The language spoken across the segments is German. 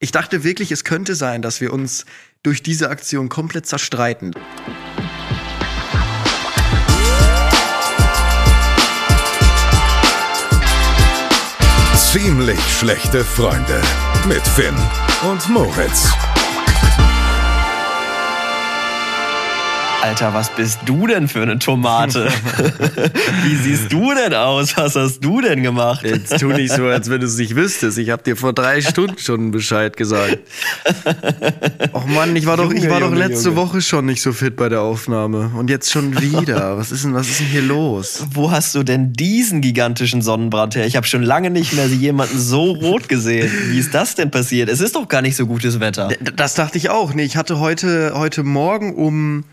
Ich dachte wirklich, es könnte sein, dass wir uns durch diese Aktion komplett zerstreiten. Ziemlich schlechte Freunde mit Finn und Moritz. Alter, was bist du denn für eine Tomate? Wie siehst du denn aus? Was hast du denn gemacht? Jetzt tu nicht so, als wenn du es nicht wüsstest. Ich habe dir vor drei Stunden schon Bescheid gesagt. Och Mann, ich war doch, ich war doch letzte Junge. Woche schon nicht so fit bei der Aufnahme. Und jetzt schon wieder. Was ist denn, was ist denn hier los? Wo hast du denn diesen gigantischen Sonnenbrand her? Ich habe schon lange nicht mehr jemanden so rot gesehen. Wie ist das denn passiert? Es ist doch gar nicht so gutes Wetter. Das dachte ich auch. Nee, ich hatte heute, heute Morgen um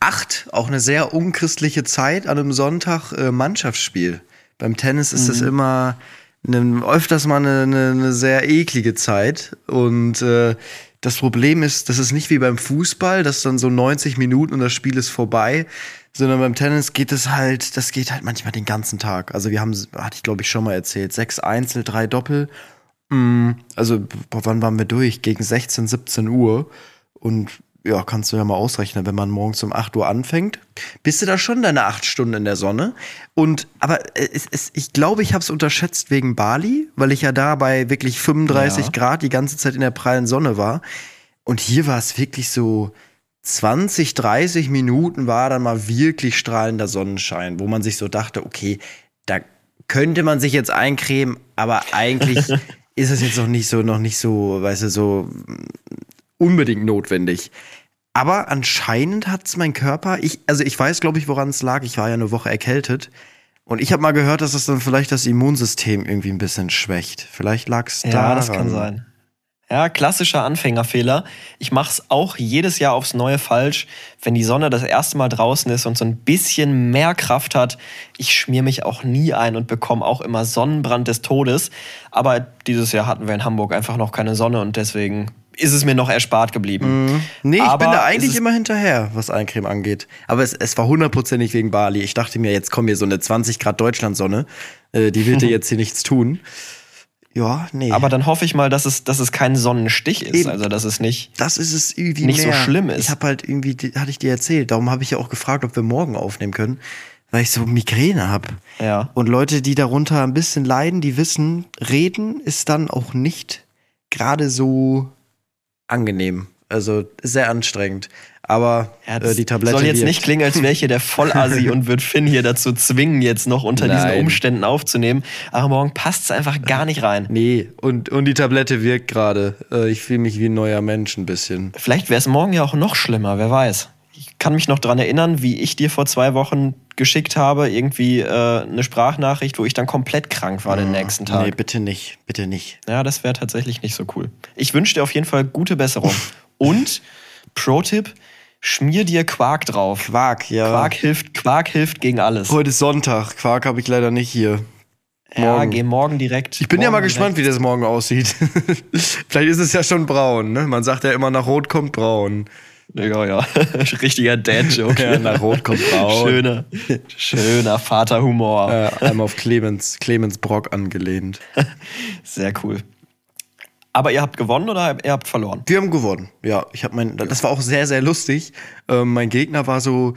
acht, auch eine sehr unchristliche Zeit an einem Sonntag, äh, Mannschaftsspiel. Beim Tennis ist es mhm. immer ne, öfters mal eine, eine, eine, sehr eklige Zeit. Und äh, das Problem ist, das ist nicht wie beim Fußball, dass dann so 90 Minuten und das Spiel ist vorbei, sondern beim Tennis geht es halt, das geht halt manchmal den ganzen Tag. Also wir haben, hatte ich glaube ich schon mal erzählt, sechs Einzel, drei Doppel. Mm, also, wann waren wir durch? Gegen 16, 17 Uhr. Und ja, kannst du ja mal ausrechnen, wenn man morgens um 8 Uhr anfängt, bist du da schon deine 8 Stunden in der Sonne. Und aber es, es, ich glaube, ich habe es unterschätzt wegen Bali, weil ich ja da bei wirklich 35 ja. Grad die ganze Zeit in der prallen Sonne war. Und hier war es wirklich so 20, 30 Minuten war dann mal wirklich strahlender Sonnenschein, wo man sich so dachte, okay, da könnte man sich jetzt eincremen, aber eigentlich ist es jetzt noch nicht so, noch nicht so, weißt du, so unbedingt notwendig. Aber anscheinend hat es mein Körper, ich, also ich weiß, glaube ich, woran es lag. Ich war ja eine Woche erkältet. Und ich habe mal gehört, dass es dann vielleicht das Immunsystem irgendwie ein bisschen schwächt. Vielleicht lag es da. Ja, das kann sein. Ja, klassischer Anfängerfehler. Ich mache es auch jedes Jahr aufs Neue falsch, wenn die Sonne das erste Mal draußen ist und so ein bisschen mehr Kraft hat. Ich schmier mich auch nie ein und bekomme auch immer Sonnenbrand des Todes. Aber dieses Jahr hatten wir in Hamburg einfach noch keine Sonne und deswegen ist es mir noch erspart geblieben. Mhm. Nee, Aber ich bin da eigentlich immer hinterher, was Eincreme angeht. Aber es, es war hundertprozentig wegen Bali. Ich dachte mir, jetzt kommt hier so eine 20 Grad Deutschlandsonne. Äh, die wird dir jetzt hier nichts tun. Ja, nee. Aber dann hoffe ich mal, dass es, dass es kein Sonnenstich ist. Eben. Also, dass es nicht, das ist es irgendwie nicht mehr. so schlimm ist. Ich habe halt irgendwie, hatte ich dir erzählt, darum habe ich ja auch gefragt, ob wir morgen aufnehmen können, weil ich so Migräne habe. Ja. Und Leute, die darunter ein bisschen leiden, die wissen, reden ist dann auch nicht gerade so angenehm. Also sehr anstrengend. Aber ja, äh, die Tablette. Soll jetzt nicht klingen, als wäre ich hier der Vollasi und würde Finn hier dazu zwingen, jetzt noch unter Nein. diesen Umständen aufzunehmen. Aber morgen passt es einfach gar nicht rein. Nee, und, und die Tablette wirkt gerade. Äh, ich fühle mich wie ein neuer Mensch ein bisschen. Vielleicht wäre es morgen ja auch noch schlimmer, wer weiß ich kann mich noch daran erinnern, wie ich dir vor zwei Wochen geschickt habe, irgendwie äh, eine Sprachnachricht, wo ich dann komplett krank war den ah, nächsten Tag. Nee, bitte nicht, bitte nicht. Ja, das wäre tatsächlich nicht so cool. Ich wünsche dir auf jeden Fall gute Besserung. Und, Pro-Tipp, schmier dir Quark drauf. Quark, ja. Quark hilft, Quark hilft gegen alles. Heute ist Sonntag, Quark habe ich leider nicht hier. Morgen. Ja, geh morgen direkt. Ich bin ja mal gespannt, direkt. wie das morgen aussieht. Vielleicht ist es ja schon braun, ne? Man sagt ja immer, nach Rot kommt braun. Ja, ja. Richtiger Dad-Joke. Ja, nach Rot kommt braun. Schöner, schöner Vaterhumor. Ja, einmal auf Clemens, Clemens Brock angelehnt. Sehr cool. Aber ihr habt gewonnen oder ihr habt verloren? Wir haben gewonnen, ja. Ich hab mein, das war auch sehr, sehr lustig. Ähm, mein Gegner war so,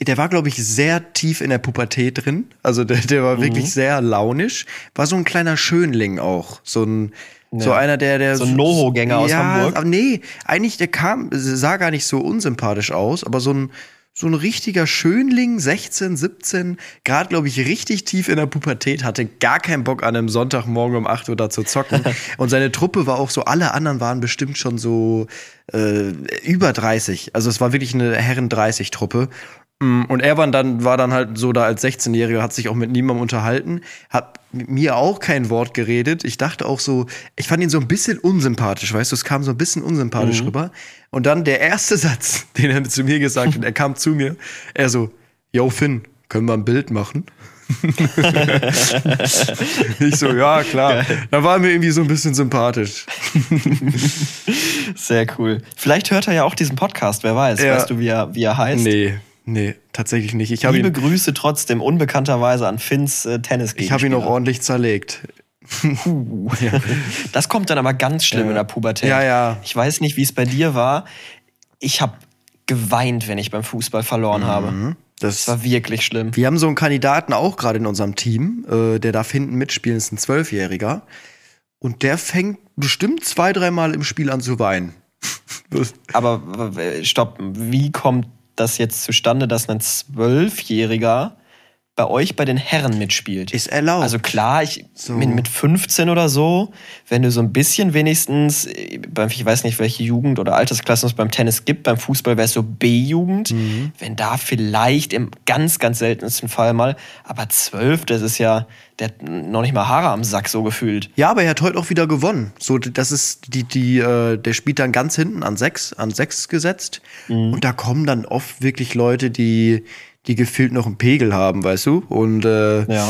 der war, glaube ich, sehr tief in der Pubertät drin. Also der, der war mhm. wirklich sehr launisch. War so ein kleiner Schönling auch. So ein, ja. So einer, der, der. So ein Noho-Gänger aus ja, Hamburg. Aber nee, eigentlich, der kam, sah gar nicht so unsympathisch aus, aber so ein, so ein richtiger Schönling, 16, 17, gerade, glaube ich, richtig tief in der Pubertät, hatte gar keinen Bock an einem Sonntagmorgen um 8 Uhr da zu zocken. Und seine Truppe war auch so, alle anderen waren bestimmt schon so äh, über 30. Also es war wirklich eine Herren-30-Truppe. Mm, und er war dann, war dann halt so da als 16-Jähriger, hat sich auch mit niemandem unterhalten, hat mit mir auch kein Wort geredet. Ich dachte auch so, ich fand ihn so ein bisschen unsympathisch, weißt du, es kam so ein bisschen unsympathisch mhm. rüber. Und dann der erste Satz, den er zu mir gesagt hat, er kam zu mir, er so, Yo Finn, können wir ein Bild machen? ich so, ja, klar. Da war mir irgendwie so ein bisschen sympathisch. Sehr cool. Vielleicht hört er ja auch diesen Podcast, wer weiß. Ja. Weißt du, wie er, wie er heißt? Nee, Nee, tatsächlich nicht. Ich Liebe ihn, Grüße trotzdem unbekannterweise an Finns äh, Tennis Ich habe ihn auch ordentlich zerlegt. Das kommt dann aber ganz schlimm in der Pubertät. Ja, ja. Ich weiß nicht, wie es bei dir war. Ich habe geweint, wenn ich beim Fußball verloren habe. Mhm. Das Das, war wirklich schlimm. wir haben so einen Kandidaten auch gerade in unserem Team, äh, der darf hinten mitspielen, ist ein Zwölfjähriger. Und der fängt bestimmt zwei, dreimal im Spiel an zu weinen. Aber äh, stopp, wie kommt das jetzt zustande, dass ein Zwölfjähriger bei euch bei den Herren mitspielt? Ist erlaubt. Also klar, ich, So. mit, mit 15 oder so, wenn du so ein bisschen wenigstens, ich weiß nicht, welche Jugend- oder Altersklassen es beim Tennis gibt, beim Fußball wäre es so B-Jugend, Mhm. wenn da vielleicht im ganz, ganz seltensten Fall mal, aber 12, das ist ja, der hat noch nicht mal Haare am Sack so gefühlt. Ja, aber er hat heute auch wieder gewonnen. So, das ist die, die, äh, der spielt dann ganz hinten an sechs, an sechs gesetzt. Und da kommen dann oft wirklich Leute, die, die gefühlt noch einen Pegel haben, weißt du? Und äh, Ja.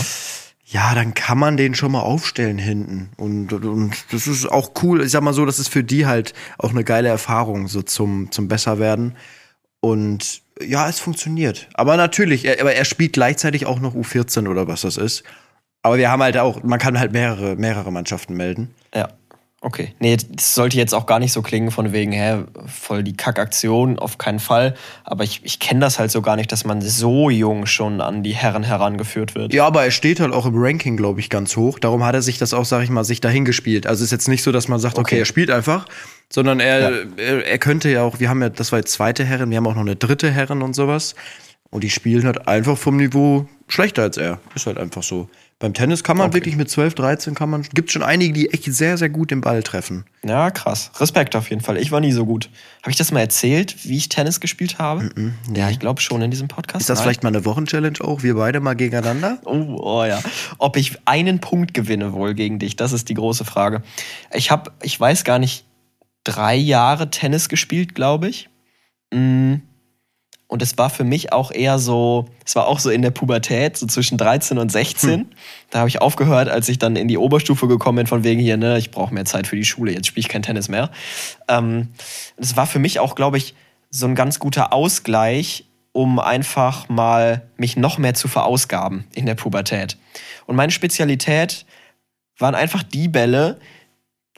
ja, dann kann man den schon mal aufstellen hinten. Und, und das ist auch cool. Ich sag mal so, das ist für die halt auch eine geile Erfahrung, so zum, zum Besserwerden. Und ja, es funktioniert. Aber natürlich, er, aber er spielt gleichzeitig auch noch U14 oder was das ist. Aber wir haben halt auch, man kann halt mehrere, mehrere Mannschaften melden. Ja. Okay. Nee, das sollte jetzt auch gar nicht so klingen von wegen, hä, voll die Kackaktion, auf keinen Fall. Aber ich, ich kenne das halt so gar nicht, dass man so jung schon an die Herren herangeführt wird. Ja, aber er steht halt auch im Ranking, glaube ich, ganz hoch. Darum hat er sich das auch, sag ich mal, sich dahin gespielt. Also es ist jetzt nicht so, dass man sagt, okay, Okay. er spielt einfach, sondern er, Ja. er, er könnte ja auch, wir haben ja, das war jetzt zweite Herren, wir haben auch noch eine dritte Herren und sowas. Und die spielen halt einfach vom Niveau schlechter als er. Ist halt einfach so. Beim Tennis kann man Okay. wirklich mit 12, 13 kann man, gibt schon einige, die echt sehr, sehr gut den Ball treffen. Ja, krass. Respekt auf jeden Fall. Ich war nie so gut. Habe ich das mal erzählt, wie ich Tennis gespielt habe? Ja, ich glaube schon in diesem Podcast. Ist das Nein. vielleicht mal eine Wochenchallenge auch? Wir beide mal gegeneinander? Oh, oh ja. Ob ich einen Punkt gewinne wohl gegen dich, das ist die große Frage. Ich habe, ich weiß gar nicht, drei Jahre Tennis gespielt, glaube ich. Mm. Und es war für mich auch eher so, es war auch so in der Pubertät, so zwischen 13 und 16. Da habe ich aufgehört, als ich dann in die Oberstufe gekommen bin, von wegen hier, ne, ich brauche mehr Zeit für die Schule, jetzt spiele ich kein Tennis mehr. Ähm, es war für mich auch, glaube ich, so ein ganz guter Ausgleich, um einfach mal mich noch mehr zu verausgaben in der Pubertät. Und meine Spezialität waren einfach die Bälle,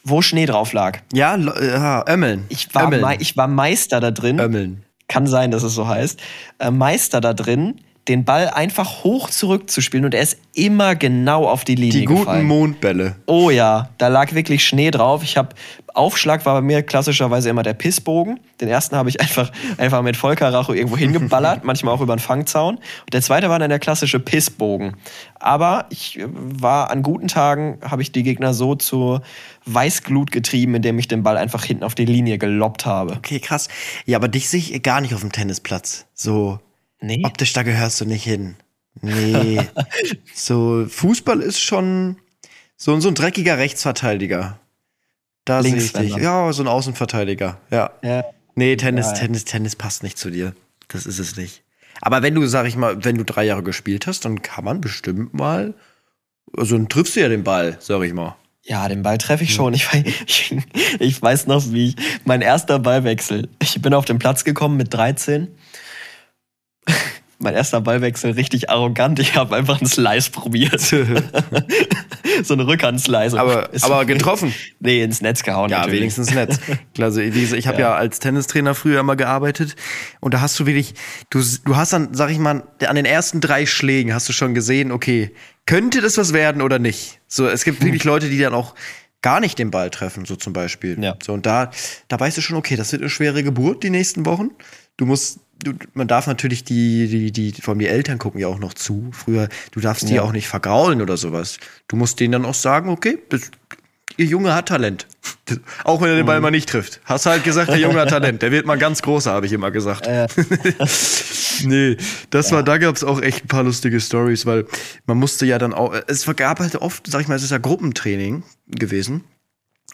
wo Schnee drauf lag. Ja, äh, Ömmeln. Ich war, Ömmeln. ich war Meister da drin. Ömmeln. Kann sein, dass es so heißt. Äh, Meister da drin, den Ball einfach hoch zurückzuspielen und er ist immer genau auf die Linie Die guten gefallen. Mondbälle. Oh ja, da lag wirklich Schnee drauf. Ich habe Aufschlag war bei mir klassischerweise immer der Pissbogen. Den ersten habe ich einfach einfach mit Vollkaracho irgendwo hingeballert, manchmal auch über den Fangzaun. Und der zweite war dann der klassische Pissbogen. Aber ich äh, war an guten Tagen habe ich die Gegner so zur Weißglut getrieben, indem ich den Ball einfach hinten auf die Linie geloppt habe. Okay, krass. Ja, aber dich sehe ich gar nicht auf dem Tennisplatz. So Nee. optisch, da gehörst du nicht hin. Nee. so, Fußball ist schon so, so ein dreckiger Rechtsverteidiger. Da sehe ich dich. Ja, so ein Außenverteidiger. Ja. Ja. Nee, Tennis, Ja. Tennis, Tennis passt nicht zu dir. Das ist es nicht. Aber wenn du, sag ich mal, wenn du drei Jahre gespielt hast, dann kann man bestimmt mal. Also dann triffst du ja den Ball, sag ich mal. Ja, den Ball treffe ich schon. Ich, ich, ich weiß noch, wie ich, mein erster Ballwechsel. Ich bin auf den Platz gekommen mit 13. Mein erster Ballwechsel richtig arrogant. Ich habe einfach einen Slice probiert. so einen Rückhandslice. aber, aber getroffen. Nee, ins Netz gehauen. Ja, natürlich. wenigstens nett. Also, ich habe ja. Ja. als Tennistrainer früher immer gearbeitet und da hast du wirklich, du, du hast dann, sag ich mal, an den ersten drei Schlägen hast du schon gesehen, okay, könnte das was werden oder nicht? So, es gibt wirklich Leute, die dann auch gar nicht den Ball treffen, so zum Beispiel. Ja. So, und da, da weißt du schon, okay, das wird eine schwere Geburt die nächsten Wochen. Du musst, du, man darf natürlich die, die, die, vor allem die Eltern gucken ja auch noch zu. Früher, du darfst die Ja. auch nicht vergraulen oder sowas. Du musst denen dann auch sagen, okay, das, ihr Junge hat Talent. Auch wenn er den Ball mal nicht trifft. Hast du halt gesagt, der Junge hat Talent. Der wird mal ganz großer, habe ich immer gesagt. nee, das war, da gab es auch echt ein paar lustige Stories, weil man musste ja dann auch, es gab halt oft, sag ich mal, es ist ja Gruppentraining gewesen.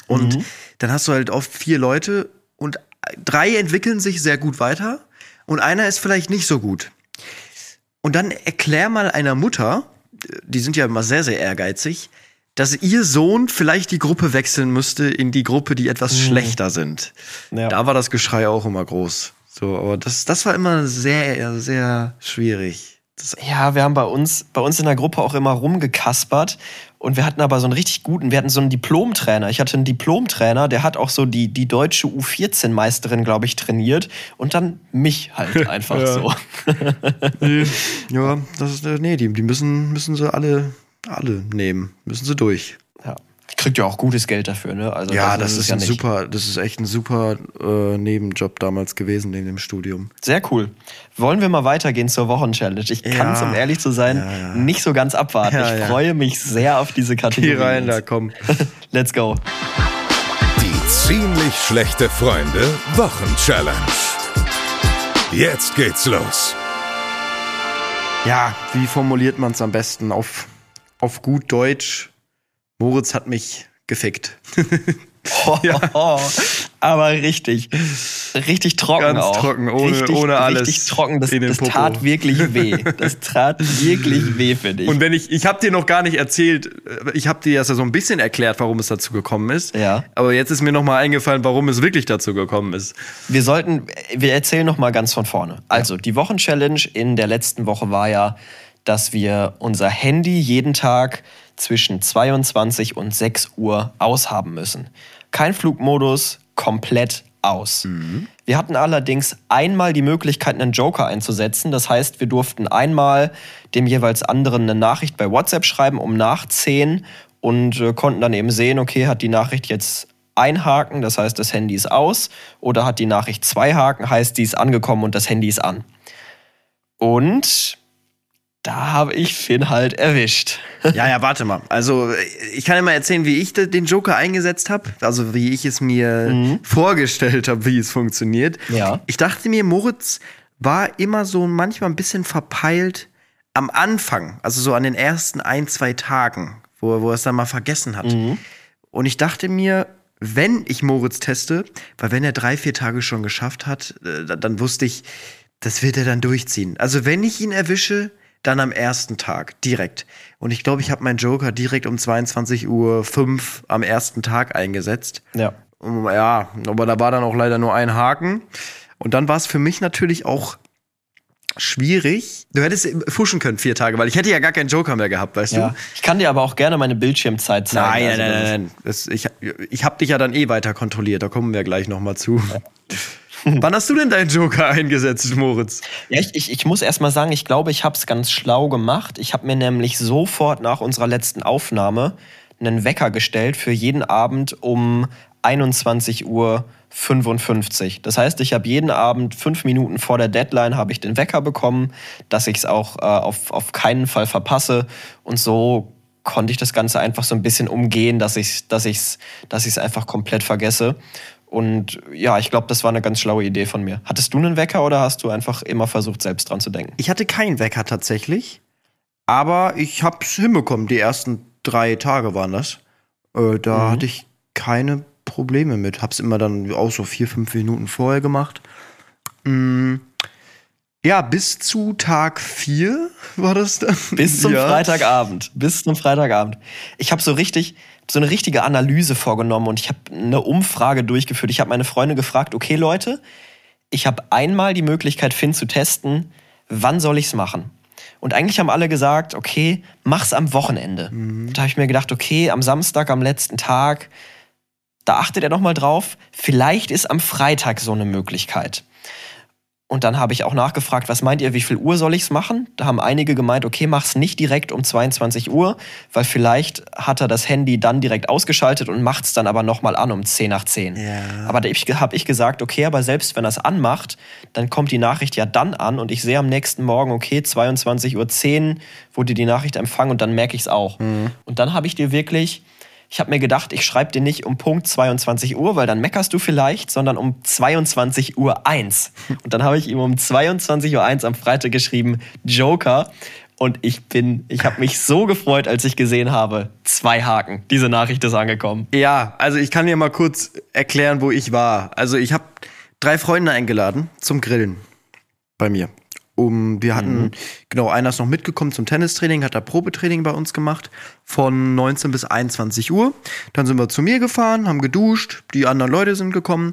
Und dann hast du halt oft vier Leute und drei entwickeln sich sehr gut weiter und einer ist vielleicht nicht so gut. Und dann erklär mal einer Mutter, die sind ja immer sehr, sehr ehrgeizig, dass ihr Sohn vielleicht die Gruppe wechseln müsste in die Gruppe, die etwas schlechter sind. Ja. Da war das Geschrei auch immer groß. So, aber das, das war immer sehr, sehr schwierig. ja, wir haben bei uns, bei uns in der Gruppe auch immer rumgekaspert und wir hatten aber so einen richtig guten, wir hatten so einen Diplomtrainer. Ich hatte einen Diplomtrainer, der hat auch so die, die deutsche U14-Meisterin, glaube ich, trainiert und dann mich halt einfach Ja. so. nee, ja, das ist, äh, nee, die, die müssen, müssen sie alle, alle nehmen. Müssen sie durch. Kriegt ja auch gutes Geld dafür, ne? Also Ja, das, es ist ja ein nicht. super, das ist echt ein super äh, Nebenjob damals gewesen in dem Studium. Sehr cool. Wollen wir mal weitergehen zur Wochenchallenge? Ich kann es, Ja. um ehrlich zu sein, Ja, ja. nicht so ganz abwarten. Ja, ich ja. freue mich sehr auf diese Kategorie. Geh rein da, komm. Let's go. Die ziemlich schlechte Freunde Wochenchallenge. Jetzt geht's los. Ja, wie formuliert man es am besten? Auf, auf gut Deutsch, Moritz hat mich gefickt. Oh, aber richtig, richtig trocken Ganz auch. trocken, ohne- richtig, ohne alles Richtig trocken. Das, das tat wirklich weh. Das tat wirklich weh für dich. Und wenn ich, ich habe dir noch gar nicht erzählt, äh, ich habe dir das ja so ein bisschen erklärt, warum es dazu gekommen ist. Ja. Aber jetzt ist mir noch mal eingefallen, warum es wirklich dazu gekommen ist. Wir sollten, wir erzählen noch mal ganz von vorne. Also, die Wochenchallenge in der letzten Woche war ja, dass wir unser Handy jeden Tag zwischen 22 und 6 Uhr aushaben müssen. Kein Flugmodus, komplett aus. Wir hatten allerdings einmal die Möglichkeit, einen Joker einzusetzen. Das heißt, wir durften einmal dem jeweils anderen eine Nachricht bei WhatsApp schreiben um nach 10 und äh, konnten dann eben sehen, okay, hat die Nachricht jetzt ein Haken, das heißt, das Handy ist aus, oder hat die Nachricht zwei Haken, heißt, die ist angekommen und das Handy ist an. Und da habe ich Finn halt erwischt. Ja, ja, warte mal. Also, ich kann dir mal erzählen, wie ich de- den Joker eingesetzt habe. Also, wie ich es mir vorgestellt habe, wie es funktioniert. Ja. Ich dachte mir, Moritz war immer so manchmal ein bisschen verpeilt am Anfang. Also, so an den ersten ein, zwei Tagen, wo, wo er es dann mal vergessen hat. Und ich dachte mir, wenn ich Moritz teste, weil wenn er drei, vier Tage schon geschafft hat, äh, dann wusste ich, das wird er dann durchziehen. Also wenn ich ihn erwische, dann am ersten Tag, direkt. Und ich glaube, ich habe meinen Joker direkt um 22.05 Uhr am ersten Tag eingesetzt. Ja. Um, Ja, aber da war dann auch leider nur ein Haken. Und dann war es für mich natürlich auch schwierig. Du hättest fuschen können vier Tage, weil ich hätte ja gar keinen Joker mehr gehabt, weißt ja. du? Ich kann dir aber auch gerne meine Bildschirmzeit zeigen. Nein, Also, nein, nein, nein. Das, ich ich habe dich ja dann eh weiter kontrolliert, da kommen wir gleich noch mal zu. Wann hast du denn deinen Joker eingesetzt, Moritz? Ja, ich, ich, ich muss erst mal sagen, ich glaube, ich habe es ganz schlau gemacht. Ich habe mir nämlich sofort nach unserer letzten Aufnahme einen Wecker gestellt für jeden Abend um 21.55 Uhr. Das heißt, ich habe jeden Abend fünf Minuten vor der Deadline habe ich den Wecker bekommen, dass ich es auch äh, auf, auf keinen Fall verpasse. Und so konnte ich das Ganze einfach so ein bisschen umgehen, dass ich es dass dass einfach komplett vergesse. Und ja, ich glaube, das war eine ganz schlaue Idee von mir. Hattest du einen Wecker oder hast du einfach immer versucht, selbst dran zu denken? Ich hatte keinen Wecker tatsächlich, aber ich hab's hinbekommen. Die ersten drei Tage waren das. Äh, da hatte ich keine Probleme mit. Hab's immer dann auch so vier, fünf Minuten vorher gemacht. Mm. Ja, bis zu Tag vier war das dann. Bis zum ja. Freitagabend. Bis zum Freitagabend. Ich habe so richtig, so eine richtige Analyse vorgenommen und ich habe eine Umfrage durchgeführt. Ich habe meine Freunde gefragt, okay Leute, ich habe einmal die Möglichkeit, Finn zu testen, wann soll ich's machen? Und eigentlich haben alle gesagt, okay, mach's am Wochenende. Da habe ich mir gedacht, okay, am Samstag, am letzten Tag, da achtet er noch mal drauf. Vielleicht ist am Freitag so eine Möglichkeit. Und dann habe ich auch nachgefragt, was meint ihr, wie viel Uhr soll ich es machen? Da haben einige gemeint, okay, mach's nicht direkt um 22 Uhr, weil vielleicht hat er das Handy dann direkt ausgeschaltet und macht's dann aber nochmal an um 10 nach 10. Ja. Aber da habe ich gesagt, okay, aber selbst wenn er es anmacht, dann kommt die Nachricht ja dann an und ich sehe am nächsten Morgen, okay, 22.10 Uhr wurde die Nachricht empfangen und dann merke ich es auch. Und dann habe ich dir wirklich, ich habe mir gedacht, ich schreibe dir nicht um Punkt 22 Uhr, weil dann meckerst du vielleicht, sondern um 22 Uhr 1. Und dann habe ich ihm um 22 Uhr 1 am Freitag geschrieben, Joker. Und ich bin, ich habe mich so gefreut, als ich gesehen habe, zwei Haken. Diese Nachricht ist angekommen. Ja, also ich kann dir mal kurz erklären, wo ich war. Also ich habe drei Freunde eingeladen zum Grillen bei mir. Um, wir hatten, genau, einer ist noch mitgekommen zum Tennistraining, hat da Probetraining bei uns gemacht von 19 bis 21 Uhr. Dann sind wir zu mir gefahren, haben geduscht, die anderen Leute sind gekommen.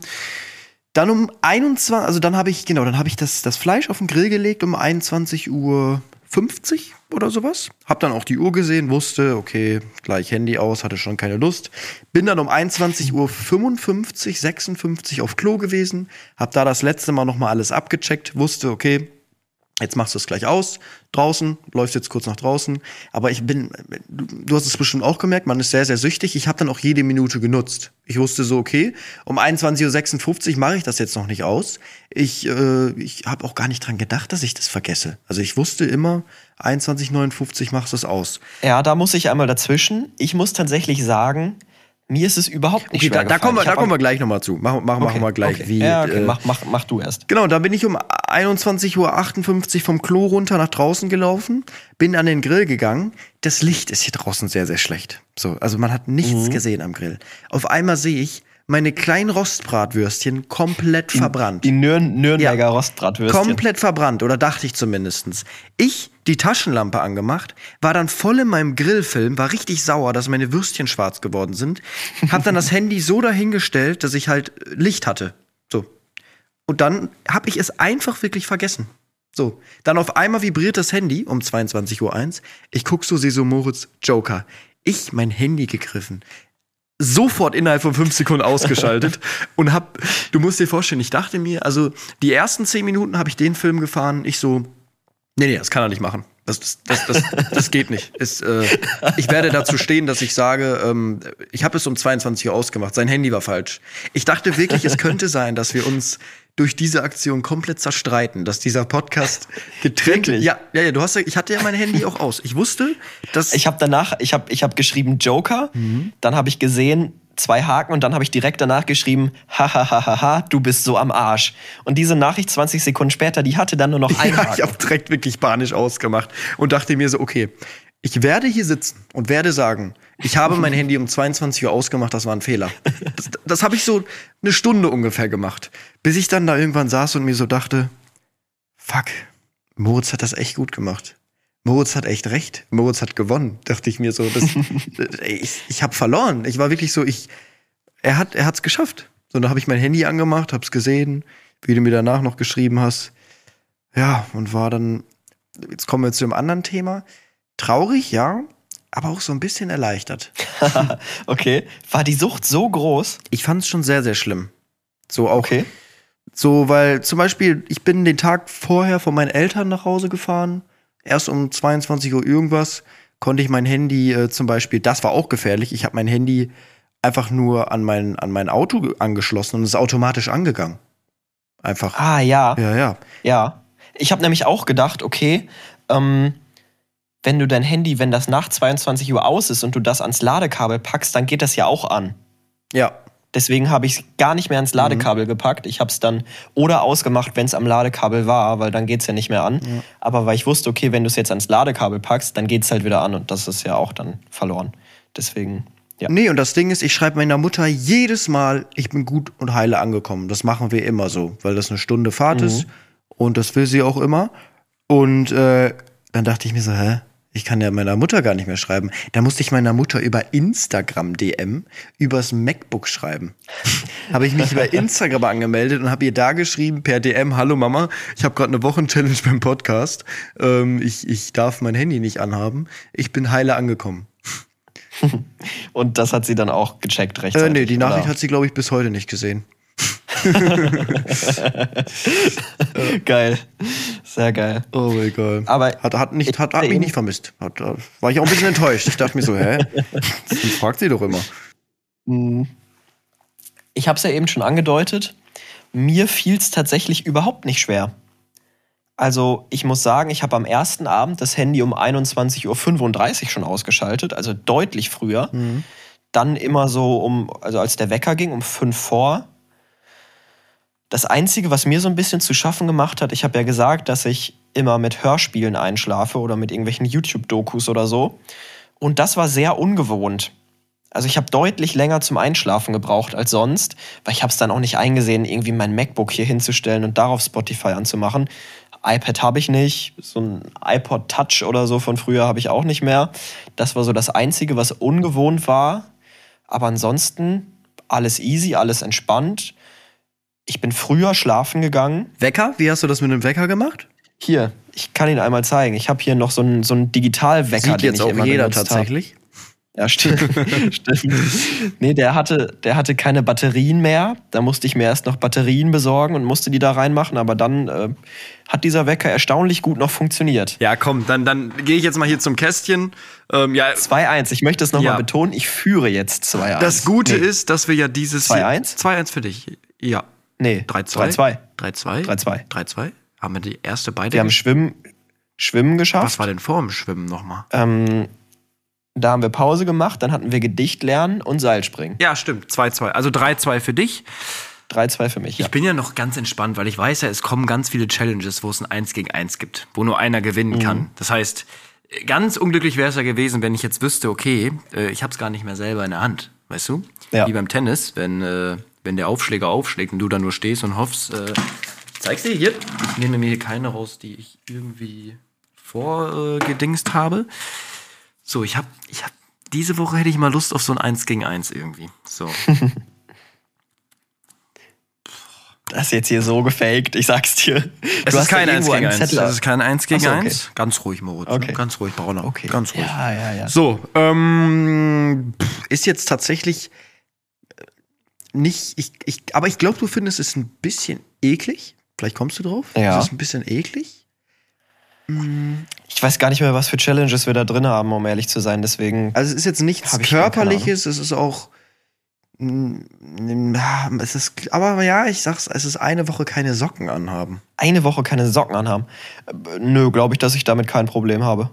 Dann um 21, also dann habe ich, genau, dann habe ich das, das Fleisch auf den Grill gelegt um 21 Uhr 50 oder sowas. Hab dann auch die Uhr gesehen, wusste, okay, gleich Handy aus, hatte schon keine Lust. Bin dann um 21 Uhr 55, 56 auf Klo gewesen, hab da das letzte Mal nochmal alles abgecheckt, wusste, okay, Jetzt machst du es gleich aus, draußen, läufst jetzt kurz nach draußen. Aber ich bin, du, hast es bestimmt auch gemerkt, man ist sehr, sehr süchtig. Ich habe dann auch jede Minute genutzt. Ich wusste so, okay, um 21.56 Uhr mache ich das jetzt noch nicht aus. Ich, äh, ich habe auch gar nicht dran gedacht, dass ich das vergesse. Also ich wusste immer, 21.59 machst du es aus. Ja, da muss ich einmal dazwischen. Ich muss tatsächlich sagen, mir ist es überhaupt nicht Okay, schwer da, da, kommen wir, da kommen wir gleich nochmal zu. Machen, machen, machen Okay, wir gleich, okay. wie. Ja, okay, äh, mach, mach, mach du erst. Genau, da bin ich um 21.58 Uhr vom Klo runter nach draußen gelaufen, bin an den Grill gegangen. Das Licht ist hier draußen sehr, sehr schlecht. So, also man hat nichts Mhm. gesehen am Grill. Auf einmal sehe ich meine kleinen Rostbratwürstchen komplett verbrannt. Die Nürn Nürnberger Ja. Rostbratwürstchen. Komplett verbrannt, oder dachte ich zumindestens. Ich, die Taschenlampe angemacht, war dann voll in meinem Grillfilm, war richtig sauer, dass meine Würstchen schwarz geworden sind. Hab dann das Handy so dahingestellt, dass ich halt äh, Licht hatte. So. Und dann hab ich es einfach wirklich vergessen. So. Dann auf einmal vibriert das Handy um 22.01 Uhr. Ich guck so, sehe so Moritz, Joker. Ich mein Handy gegriffen sofort innerhalb von fünf Sekunden ausgeschaltet und hab, du musst dir vorstellen, ich dachte mir, also die ersten zehn Minuten habe ich den Film gefahren, ich so, nee, nee, das kann er nicht machen. Das, das, das, das, geht nicht. Es, äh, ich werde dazu stehen, dass ich sage, ähm, ich habe es um 22 Uhr ausgemacht, sein Handy war falsch. Ich dachte wirklich, es könnte sein, dass wir uns durch diese Aktion komplett zerstreiten, dass dieser Podcast getrennt Wirklich? Ja, ja, ja, du hast ja, ich hatte ja mein Handy auch aus. Ich wusste, dass Ich habe danach, ich habe ich hab geschrieben Joker, Mhm. dann habe ich gesehen zwei Haken und dann habe ich direkt danach geschrieben, hahaha, du bist so am Arsch. Und diese Nachricht 20 Sekunden später, die hatte dann nur noch einen Ja, ich Haken. habe direkt wirklich panisch ausgemacht und dachte mir so, okay, ich werde hier sitzen und werde sagen, ich habe mein Handy um 22 Uhr ausgemacht, das war ein Fehler. Das, das habe ich so eine Stunde ungefähr gemacht, bis ich dann da irgendwann saß und mir so dachte, fuck, Moritz hat das echt gut gemacht. Moritz hat echt recht. Moritz hat gewonnen, dachte ich mir so. Das, ey, ich ich habe verloren. Ich war wirklich so, ich, er hat er hat's geschafft. So, dann habe ich mein Handy angemacht, hab's gesehen, wie du mir danach noch geschrieben hast. Ja, und war dann, jetzt kommen wir zu einem anderen Thema. Traurig, ja, aber auch so ein bisschen erleichtert. okay. War die Sucht so groß? Ich fand es schon sehr, sehr schlimm. So auch, Okay. so, weil zum Beispiel, ich bin den Tag vorher von meinen Eltern nach Hause gefahren. Erst um 22 Uhr irgendwas konnte ich mein Handy äh, zum Beispiel, das war auch gefährlich, ich habe mein Handy einfach nur an mein, an mein Auto ge- angeschlossen und es ist automatisch angegangen. Einfach. Ah, ja. Ja, ja. Ja. Ich habe nämlich auch gedacht, okay, ähm, wenn du dein Handy, wenn das nach 22 Uhr aus ist und du das ans Ladekabel packst, dann geht das ja auch an. Ja, Deswegen habe ich es gar nicht mehr ans Ladekabel gepackt. Ich habe es dann oder ausgemacht, wenn es am Ladekabel war, weil dann geht es ja nicht mehr an. Aber weil ich wusste, okay, wenn du es jetzt ans Ladekabel packst, dann geht es halt wieder an und das ist ja auch dann verloren. Deswegen, ja. Nee, und das Ding ist, ich schreibe meiner Mutter jedes Mal, ich bin gut und heile angekommen. Das machen wir immer so, weil das eine Stunde Fahrt ist und das will sie auch immer. Und äh, dann dachte ich mir so, hä? Ich kann ja meiner Mutter gar nicht mehr schreiben. Da musste ich meiner Mutter über Instagram DM übers MacBook schreiben. habe ich mich über Instagram angemeldet und habe ihr da geschrieben per DM, hallo Mama, ich habe gerade eine Wochenchallenge beim Podcast. Ähm, ich, ich darf mein Handy nicht anhaben. Ich bin heile angekommen. Und das hat sie dann auch gecheckt Äh, rechtzeitig. nee, die Nachricht oder? hat sie, glaube ich, bis heute nicht gesehen. Geil. Sehr geil. Oh mein Gott. Aber hat, hat, nicht, hat, hat mich nicht vermisst. Hat, äh, war ich auch ein bisschen enttäuscht. Ich dachte mir so, hä? Das fragt sie doch immer. Mm. Ich habe es ja eben schon angedeutet. Mir fiel es tatsächlich überhaupt nicht schwer. Also ich muss sagen, ich habe am ersten Abend das Handy um 21.35 Uhr schon ausgeschaltet, also deutlich früher. Dann immer so um, also als der Wecker ging, um 5 vor. Das Einzige, was mir so ein bisschen zu schaffen gemacht hat, ich habe ja gesagt, dass ich immer mit Hörspielen einschlafe oder mit irgendwelchen YouTube-Dokus oder so. Und das war sehr ungewohnt. Also ich habe deutlich länger zum Einschlafen gebraucht als sonst, weil ich habe es dann auch nicht eingesehen, irgendwie mein MacBook hier hinzustellen und darauf Spotify anzumachen. iPad habe ich nicht, so ein iPod Touch oder so von früher habe ich auch nicht mehr. Das war so das Einzige, was ungewohnt war. Aber ansonsten alles easy, alles entspannt. Ich bin früher schlafen gegangen. Wecker? Wie hast du das mit dem Wecker gemacht? Hier, ich kann ihn einmal zeigen. Ich habe hier noch so einen, so einen Digitalwecker, Sieht den jetzt ich auch immer jeder benutzt hab. tatsächlich. Ja, stimmt. stimmt. Nee, der hatte, der hatte keine Batterien mehr. Da musste ich mir erst noch Batterien besorgen und musste die da reinmachen. Aber dann äh, hat dieser Wecker erstaunlich gut noch funktioniert. Ja, komm, dann, dann gehe ich jetzt mal hier zum Kästchen. Ähm, ja, 2-1. Ich möchte es nochmal Ja. betonen. Ich führe jetzt 2-1. das Gute nee. ist, dass wir ja dieses 2-1? 2-1 für dich. Ja. Nee, 3-2. 3-2. 3-2. 3-2. 3-2. Haben wir die erste beide? Wir haben Schwimmen, Schwimmen geschafft. Was war denn vor dem Schwimmen nochmal? Ähm, da haben wir Pause gemacht. Dann hatten wir Gedicht lernen und Seilspringen. Ja, stimmt. 2-2. Also 3-2 für dich. 3-2 für mich. Ja. Ich bin ja noch ganz entspannt, weil ich weiß ja, es kommen ganz viele Challenges, wo es ein 1 gegen 1 gibt, wo nur einer gewinnen Mhm. kann. Das heißt, ganz unglücklich wäre es ja gewesen, wenn ich jetzt wüsste, okay, äh, ich habe es gar nicht mehr selber in der Hand, weißt du? Ja. Wie beim Tennis, wenn, äh, wenn der Aufschläger aufschlägt und du dann nur stehst und hoffst, äh, zeig's dir hier. Ich nehme mir hier keine raus, die ich irgendwie vorgedingst habe. So, ich habe ich hab, diese Woche hätte ich mal Lust auf so ein 1 gegen 1 irgendwie. So. Das ist jetzt hier so gefaked, ich sag's dir. Es Du ist hast da kein 1 irgendwo gegen einen 1. Zettel. Es ist kein 1 gegen Ach so, okay. 1. Ganz ruhig, Moritz. Okay. Ne? Ganz ruhig, Brauner. Okay. Ganz ruhig. Ja, ja, ja. So, ähm, ist jetzt tatsächlich äh, nicht, ich, ich, aber ich glaube, du findest es ein bisschen eklig. Vielleicht kommst du drauf. Ja. Es ist ein bisschen eklig. Ich weiß gar nicht mehr, was für Challenges wir da drin haben, um ehrlich zu sein. Deswegen. Also es ist jetzt nichts Körperliches, es ist auch. mm, ja, Es ist, aber ja, ich sag's, es ist eine Woche keine Socken anhaben. Eine Woche keine Socken anhaben. Äh, Nö, glaube ich, dass ich damit kein Problem habe.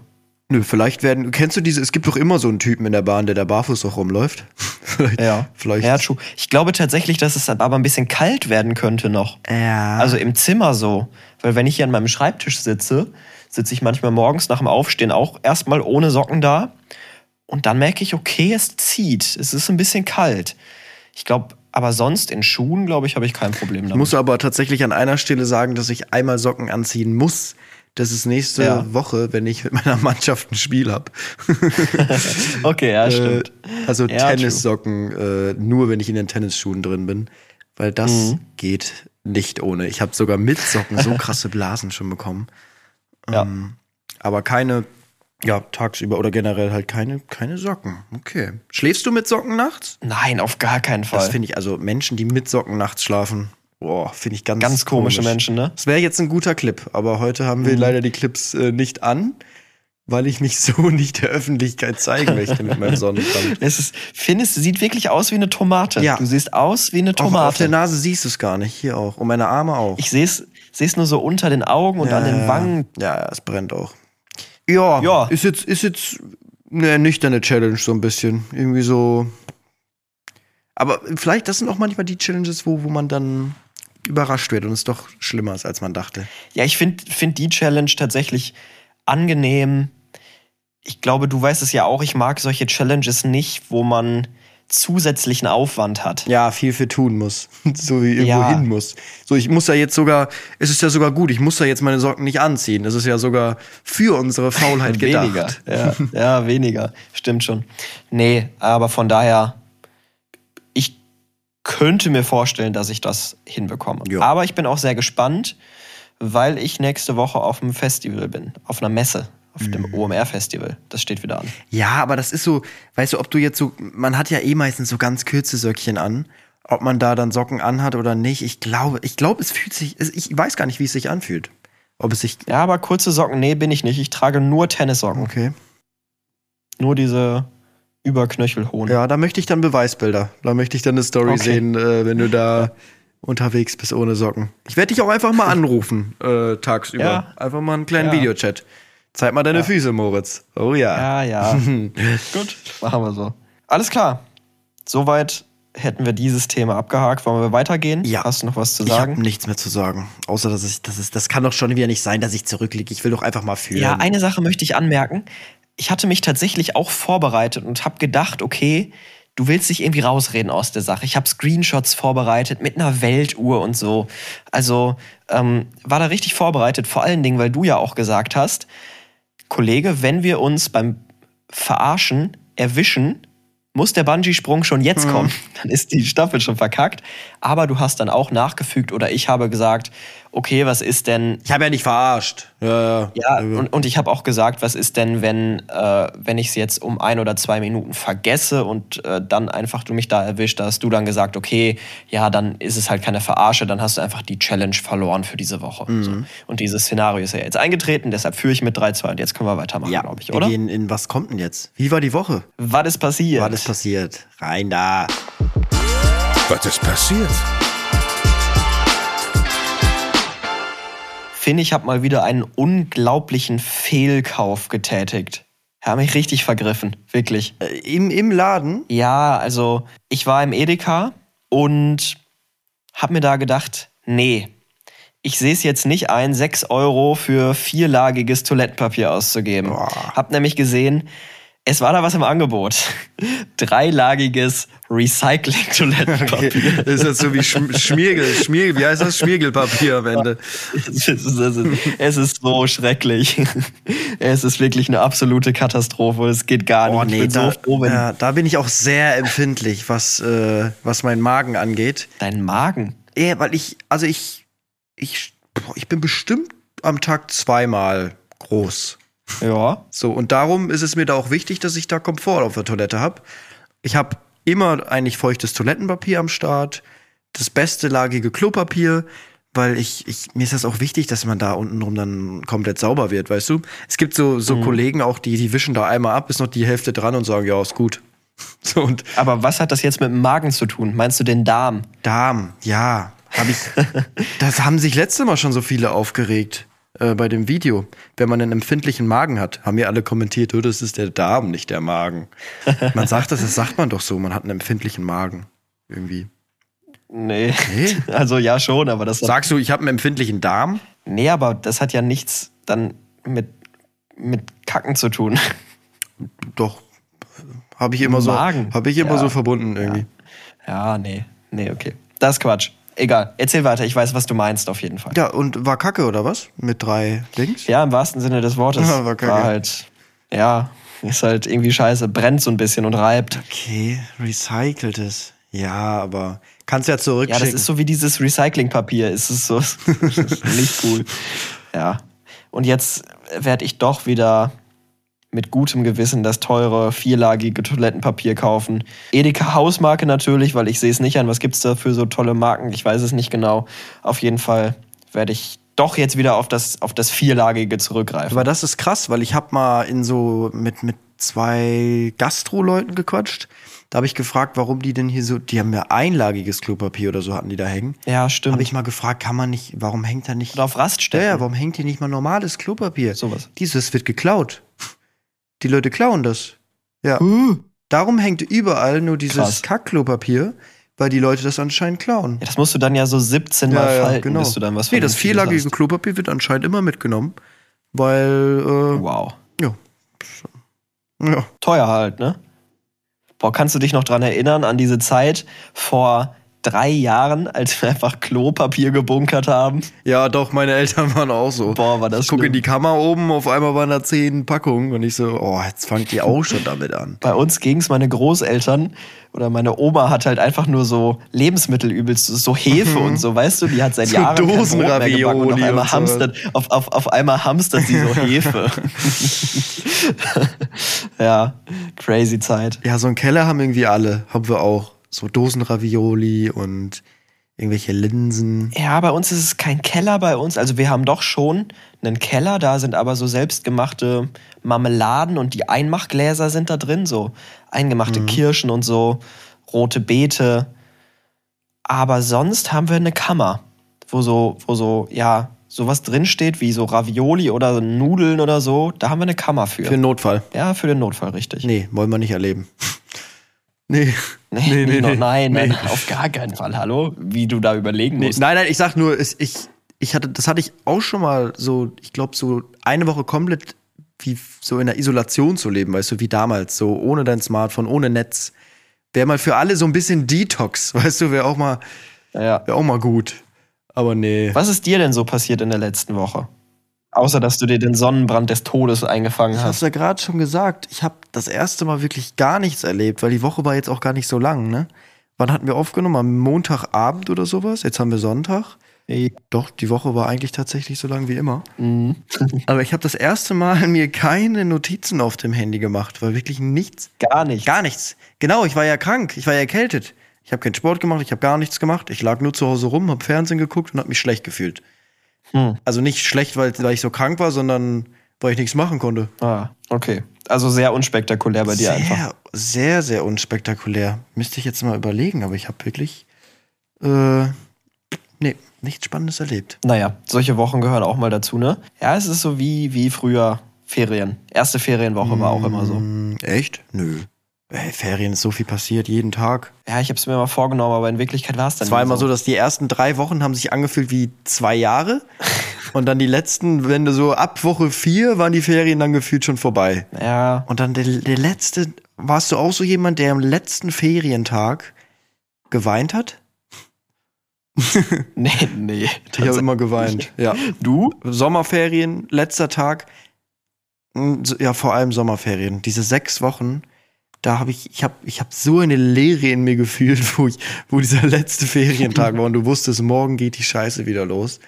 Nö, vielleicht werden. Kennst du diese? Es gibt doch immer so einen Typen in der Bahn, der da barfuß auch rumläuft. vielleicht, Ja. Vielleicht. Ja, true. Ich glaube tatsächlich, dass es aber ein bisschen kalt werden könnte noch. ja. Also im Zimmer so. Weil wenn ich hier an meinem Schreibtisch sitze, sitze ich manchmal morgens nach dem Aufstehen auch erstmal ohne Socken da. Und dann merke ich, okay, es zieht. Es ist ein bisschen kalt. Ich glaube, aber sonst in Schuhen, glaube ich, habe ich kein Problem Ich damit. muss aber tatsächlich an einer Stelle sagen, dass ich einmal Socken anziehen muss. Das ist nächste Ja. Woche, wenn ich mit meiner Mannschaft ein Spiel habe. okay, ja, stimmt. also Ja, Tennissocken, äh, nur wenn ich in den Tennisschuhen drin bin. Weil das Mhm. geht nicht ohne. Ich habe sogar mit Socken so krasse Blasen schon bekommen. Ja. Ähm, aber keine, ja, tagsüber oder generell halt keine, keine Socken. Okay. Schläfst du mit Socken nachts? Nein, auf gar keinen Fall. Das finde ich, also Menschen, die mit Socken nachts schlafen, boah, finde ich ganz, Ganz komische komisch. Menschen, ne? Das wäre jetzt ein guter Clip, aber heute haben wir leider die Clips äh, nicht an, weil ich mich so nicht der Öffentlichkeit zeigen möchte mit meinem Sonnenbrand. Es ist, findest sieht wirklich aus wie eine Tomate. Ja. Du siehst aus wie eine Auch auf der Tomate. Nase siehst du es gar nicht, hier auch. Und meine Arme auch. Ich sehe es nur so unter den Augen und an den Wangen. Ja, ja, es brennt auch. Ja, Ja. Ist, jetzt, ist jetzt eine nüchterne Challenge so ein bisschen. Irgendwie so. Aber vielleicht, das sind auch manchmal die Challenges, wo, wo man dann überrascht wird und es doch schlimmer ist, als man dachte. Ja, ich finde find die Challenge tatsächlich angenehm. Ich glaube, du weißt es ja auch, ich mag solche Challenges nicht, wo man zusätzlichen Aufwand hat. Ja, viel für tun muss. so wie irgendwo Ja. hin muss. So, ich muss ja jetzt sogar, es ist ja sogar gut, ich muss ja jetzt meine Socken nicht anziehen. Das ist ja sogar für unsere Faulheit gedacht. weniger. Ja, ja, weniger. Stimmt schon. Nee, aber von daher, könnte mir vorstellen, dass ich das hinbekomme. Ja. Aber ich bin auch sehr gespannt, weil ich nächste Woche auf einem Festival bin, auf einer Messe, auf Mhm. dem OMR-Festival. Das steht wieder an. Ja, aber das ist so, weißt du, ob du jetzt so, man hat ja eh meistens so ganz kürze Söckchen an. Ob man da dann Socken anhat oder nicht, ich glaube, ich glaube, es fühlt sich, ich weiß gar nicht, wie es sich anfühlt. Ob es sich, Ja, aber kurze Socken, nee, bin ich nicht. Ich trage nur Tennissocken. okay. Nur diese überknöchelhohen. Ja, da möchte ich dann Beweisbilder. Da möchte ich dann eine Story Okay. sehen, äh, wenn du da unterwegs bist ohne Socken. Ich werde dich auch einfach mal anrufen, äh, tagsüber. Ja. Einfach mal einen kleinen Ja. Videochat. Zeig mal deine Füße, Moritz. Oh ja. Ja, ja. Gut, machen wir so. Alles klar. Soweit hätten wir dieses Thema abgehakt. Wollen wir weitergehen? Ja. Hast du noch was zu Ich habe sagen? nichts mehr zu sagen. Außer, dass ich, das ist, das kann doch schon wieder nicht sein, dass ich zurückliege. Ich will doch einfach mal fühlen. Ja, eine Sache möchte ich anmerken. Ich hatte mich tatsächlich auch vorbereitet und habe gedacht, okay, du willst dich irgendwie rausreden aus der Sache. Ich habe Screenshots vorbereitet mit einer Weltuhr und so. Also ähm, war da richtig vorbereitet, vor allen Dingen, weil du ja auch gesagt hast, Kollege, wenn wir uns beim Verarschen erwischen, muss der Bungee-Sprung schon jetzt Mhm. kommen. Dann ist die Staffel schon verkackt. Aber du hast dann auch nachgefügt oder ich habe gesagt, okay, was ist denn, Ich habe ja nicht verarscht. Ja, ja, und, und ich habe auch gesagt, was ist denn, wenn, äh, wenn ich es jetzt um ein oder zwei Minuten vergesse und äh, dann einfach du mich da erwischt, da hast du dann gesagt, okay, ja, dann ist es halt keine Verarsche, dann hast du einfach die Challenge verloren für diese Woche. So. Und dieses Szenario ist ja jetzt eingetreten, deshalb führe ich mit 3-2 und jetzt können wir weitermachen, ja glaube ich, wir oder? gehen in was kommt denn jetzt? Wie war die Woche? Was ist passiert? Was ist passiert? Rein da. Was ist passiert? Finn, ich habe mal wieder einen unglaublichen Fehlkauf getätigt. Habe mich richtig vergriffen, wirklich. Äh, Im, Im Laden? Ja, also ich war im Edeka und habe mir da gedacht, nee, ich sehe es jetzt nicht ein, 6 Euro für vierlagiges Toilettenpapier auszugeben. Boah. Hab nämlich gesehen, es war da was im Angebot. Dreilagiges Recycling-Toilettenpapier. Okay. Das ist jetzt so wie Schm Schmiergel, Schmiergel, wie heißt das? Schmiergelpapier am Ende. Es ist, es, ist, es ist so schrecklich. Es ist wirklich eine absolute Katastrophe. Es geht gar nicht. Oh ich nee, da, so froh, ja, da bin ich auch sehr empfindlich, was, äh, was meinen Magen angeht. dein Magen. Ja, weil ich, also ich, ich, boah, ich bin bestimmt am Tag zweimal groß. Ja. So, und darum ist es mir da auch wichtig, dass ich da Komfort auf der Toilette habe. Ich habe immer eigentlich feuchtes Toilettenpapier am Start, das beste lagige Klopapier, weil ich, ich, mir ist das auch wichtig, dass man da untenrum dann komplett sauber wird, weißt du? Es gibt so, so Kollegen auch, die, die wischen da einmal ab, ist noch die Hälfte dran und sagen, ja, ist gut. So, und Aber was hat das jetzt mit dem Magen zu tun? Meinst du den Darm? Darm, ja, habe ich. das haben sich letzte Mal schon so viele aufgeregt äh, bei dem Video. Wenn man einen empfindlichen Magen hat, haben wir alle kommentiert, oh, das ist der Darm, nicht der Magen. Man sagt das, das sagt man doch so, man hat einen empfindlichen Magen. Irgendwie. Nee. Nee? Also ja schon, aber das Sagst du, ich habe einen empfindlichen Darm? Nee, aber das hat ja nichts dann mit, mit Kacken zu tun. Doch. Habe ich immer so, Magen. habe ich immer Ja. so verbunden irgendwie. Ja, nee. Nee, okay. Das ist Quatsch. Egal. Erzähl weiter. Ich weiß, was du meinst, auf jeden Fall. Ja, und war Kacke oder was? Mit drei Dings? Ja, im wahrsten Sinne des Wortes. Ja, war kacke. war halt, ja, ist halt irgendwie scheiße. Brennt so ein bisschen und reibt. Okay, recyceltes. Ja, aber kannst ja Ja, zurückschicken. das ist so wie dieses Recyclingpapier. Es ist so es ist nicht cool. Ja. Und jetzt werde ich doch wieder mit gutem Gewissen das teure vierlagige Toilettenpapier kaufen. Edeka Hausmarke natürlich, weil ich sehe es nicht an. Was gibt's da für so tolle Marken? Ich weiß es nicht genau. Auf jeden Fall werde ich doch jetzt wieder auf das, auf das vierlagige zurückgreifen. Aber das ist krass, weil ich habe mal in so mit, mit zwei Gastro-Leuten gequatscht. Da habe ich gefragt, warum die denn hier so, die haben ja einlagiges Klopapier oder so hatten die da hängen. ja, stimmt. Habe ich mal gefragt, kann man nicht, warum hängt da nicht, Oder auf Raststätten. ja, warum hängt hier nicht mal normales Klopapier? Sowas. Dieses wird geklaut. Die Leute klauen das. Ja. Darum hängt überall nur dieses. Kackklopapier, weil die Leute das anscheinend klauen. Ja, das musst du dann ja so 17 Mal falten, bis du dann was genau. Nee, das vierlagige hast. Klopapier wird anscheinend immer mitgenommen, weil, äh, Wow. ja. Ja. Teuer halt, ne? Boah, kannst du dich noch dran erinnern an diese Zeit vor drei Jahren, als wir einfach Klopapier gebunkert haben? Ja, doch, meine Eltern waren auch so. Boah, war das Ich gucke in die Kammer oben, auf einmal waren da zehn Packungen und ich so, oh, jetzt fangt ihr auch schon damit an. Bei uns ging's meine Großeltern oder meine Oma hat halt einfach nur so Lebensmittel übelst, so Hefe und so, weißt du, die hat seit So Jahren kein Brot mehr und auf und einmal so. hamstert, auf, auf, auf einmal hamstert sie so Hefe. ja, crazy Zeit. Ja, so einen Keller haben irgendwie alle, haben wir auch. So Dosenravioli und irgendwelche Linsen. Ja, bei uns ist es kein Keller bei uns. Also wir haben doch schon einen Keller, da sind aber so selbstgemachte Marmeladen und die Einmachgläser sind da drin, so eingemachte Kirschen und so, rote Beete. Aber sonst haben wir eine Kammer, wo so, wo so, ja, sowas drinsteht wie so Ravioli oder Nudeln oder so. Da haben wir eine Kammer für. Für den Notfall. ja, für den Notfall, richtig. Nee, wollen wir nicht erleben. Nee. Nee, nee, no, nee. nein, Nee. nein, auf gar keinen Fall. Hallo? Wie du da überlegen Nee, musst. nein, nein, ich sag nur, es, ich, ich hatte, das hatte ich auch schon mal so, ich glaube, so eine Woche komplett wie so in der Isolation zu leben, weißt du, wie damals, so ohne dein Smartphone, ohne Netz. Wäre mal für alle so ein bisschen Detox, weißt du, wäre auch mal, Ja. wäre auch mal gut. Aber nee. Was ist dir denn so passiert in der letzten Woche? Außer, dass du dir den Sonnenbrand des Todes eingefangen Ich hast. hab's ja gerade schon gesagt. Ich habe das erste Mal wirklich gar nichts erlebt, weil die Woche war jetzt auch gar nicht so lang, ne? Wann hatten wir aufgenommen? Am Montagabend oder sowas? Jetzt haben wir Sonntag. Ey, Doch, die Woche war eigentlich tatsächlich so lang wie immer. mhm. Aber ich habe das erste Mal mir keine Notizen auf dem Handy gemacht, weil wirklich nichts, Gar nicht. gar nichts. Genau, ich war ja krank, ich war ja erkältet. Ich habe keinen Sport gemacht, ich habe gar nichts gemacht. Ich lag nur zu Hause rum, habe Fernsehen geguckt und habe mich schlecht gefühlt. Hm. Also nicht schlecht, weil, weil ich so krank war, sondern weil ich nichts machen konnte. Ah, okay. Also sehr unspektakulär bei dir sehr, einfach. sehr, sehr unspektakulär. Müsste ich jetzt mal überlegen, aber ich habe wirklich, äh, nee, nichts Spannendes erlebt. Naja, solche Wochen gehören auch mal dazu, ne? Ja, es ist so wie, wie früher Ferien. Erste Ferienwoche war auch immer so. Hm, echt? Nö. Ey, Ferien ist so viel passiert, jeden Tag. Ja, ich habe es mir mal vorgenommen, aber in Wirklichkeit war es dann Es war immer so, dass die ersten drei Wochen haben sich angefühlt wie zwei Jahre. Und dann die letzten, wenn du so ab Woche vier, waren die Ferien dann gefühlt schon vorbei. Ja, Und dann der, der letzte, warst du auch so jemand, der am letzten Ferientag geweint hat? nee, nee. Ich habe immer geweint. Ja. Du? Sommerferien, letzter Tag. So- Ja, vor allem Sommerferien. Diese sechs Wochen, da habe ich, ich habe ich hab so eine Leere in mir gefühlt, wo, ich, wo dieser letzte Ferientag war und du wusstest, morgen geht die Scheiße wieder los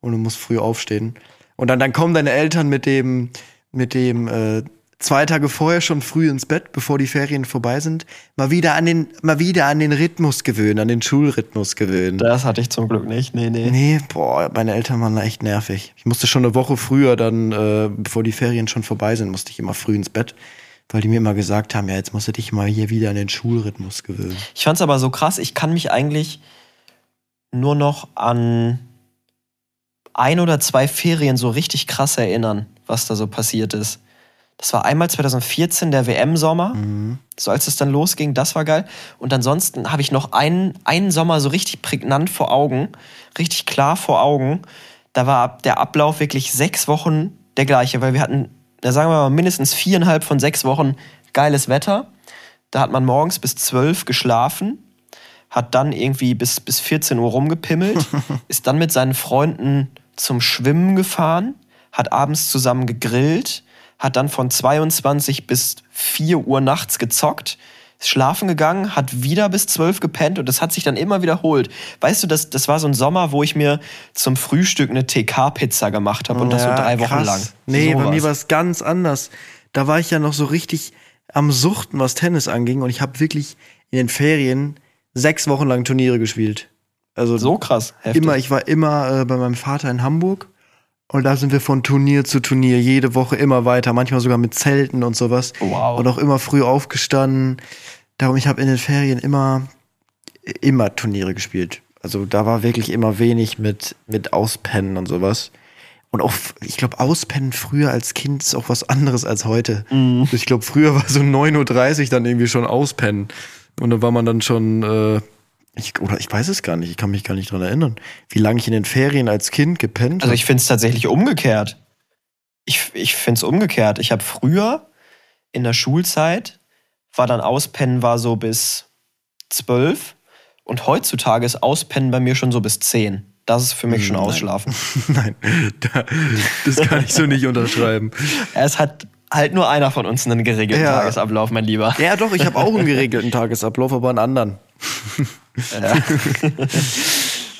und du musst früh aufstehen. Und dann, dann kommen deine Eltern mit dem, mit dem, äh, zwei Tage vorher schon früh ins Bett, bevor die Ferien vorbei sind, mal wieder an den, mal wieder an den Rhythmus gewöhnen, an den Schulrhythmus gewöhnen. Das hatte ich zum Glück nicht. Nee, nee. Nee, boah, meine Eltern waren da echt nervig. Ich musste schon eine Woche früher dann, äh, bevor die Ferien schon vorbei sind, musste ich immer früh ins Bett, weil die mir immer gesagt haben, ja, jetzt musst du dich mal hier wieder an den Schulrhythmus gewöhnen. Ich fand's aber so krass, ich kann mich eigentlich nur noch an ein oder zwei Ferien so richtig krass erinnern, was da so passiert ist. Das war einmal 2014 der WM-Sommer, Mhm. so als es dann losging, das war geil. Und ansonsten habe ich noch einen, einen Sommer so richtig prägnant vor Augen, richtig klar vor Augen. Da war der Ablauf wirklich sechs Wochen der gleiche, weil wir hatten, da sagen wir mal, mindestens viereinhalb von sechs Wochen geiles Wetter. Da hat man morgens bis zwölf geschlafen, hat dann irgendwie bis, bis 14 Uhr rumgepimmelt, ist dann mit seinen Freunden zum Schwimmen gefahren, hat abends zusammen gegrillt, hat dann von 22 bis 4 Uhr nachts gezockt, ist schlafen gegangen, hat wieder bis 12 gepennt und das hat sich dann immer wiederholt. Weißt du, das, das war so ein Sommer, wo ich mir zum Frühstück eine TK-Pizza gemacht habe und das so Ja, drei Wochen krass. lang. Nee, bei Sowas. mir war es ganz anders. Da war ich ja noch so richtig am Suchten, was Tennis anging und ich habe wirklich in den Ferien sechs Wochen lang Turniere gespielt. Also so krass. Heftig. Immer, ich war immer äh, bei meinem Vater in Hamburg und da sind wir von Turnier zu Turnier jede Woche immer weiter, manchmal sogar mit Zelten und sowas. Wow. Und auch immer früh aufgestanden. Darum, ich habe in den Ferien immer, immer Turniere gespielt. Also da war wirklich immer wenig mit, mit Auspennen und sowas. Und auch, ich glaube, Auspennen früher als Kind ist auch was anderes als heute. Mhm. Ich glaube, früher war so 9.30 Uhr dann irgendwie schon Auspennen. Und dann war man dann schon, äh, ich, oder ich weiß es gar nicht, ich kann mich gar nicht dran erinnern, wie lange ich in den Ferien als Kind gepennt Also habe. ich finde es tatsächlich umgekehrt. Ich, ich finde es umgekehrt. Ich habe früher in der Schulzeit, war dann Auspennen war so bis zwölf und heutzutage ist Auspennen bei mir schon so bis zehn. Das ist für mich schon Nein. Ausschlafen. Nein, da, das kann ich so nicht unterschreiben. Es hat halt nur einer von uns einen geregelten Ja. Tagesablauf, mein Lieber. Ja, doch, ich habe auch einen geregelten Tagesablauf, aber einen anderen.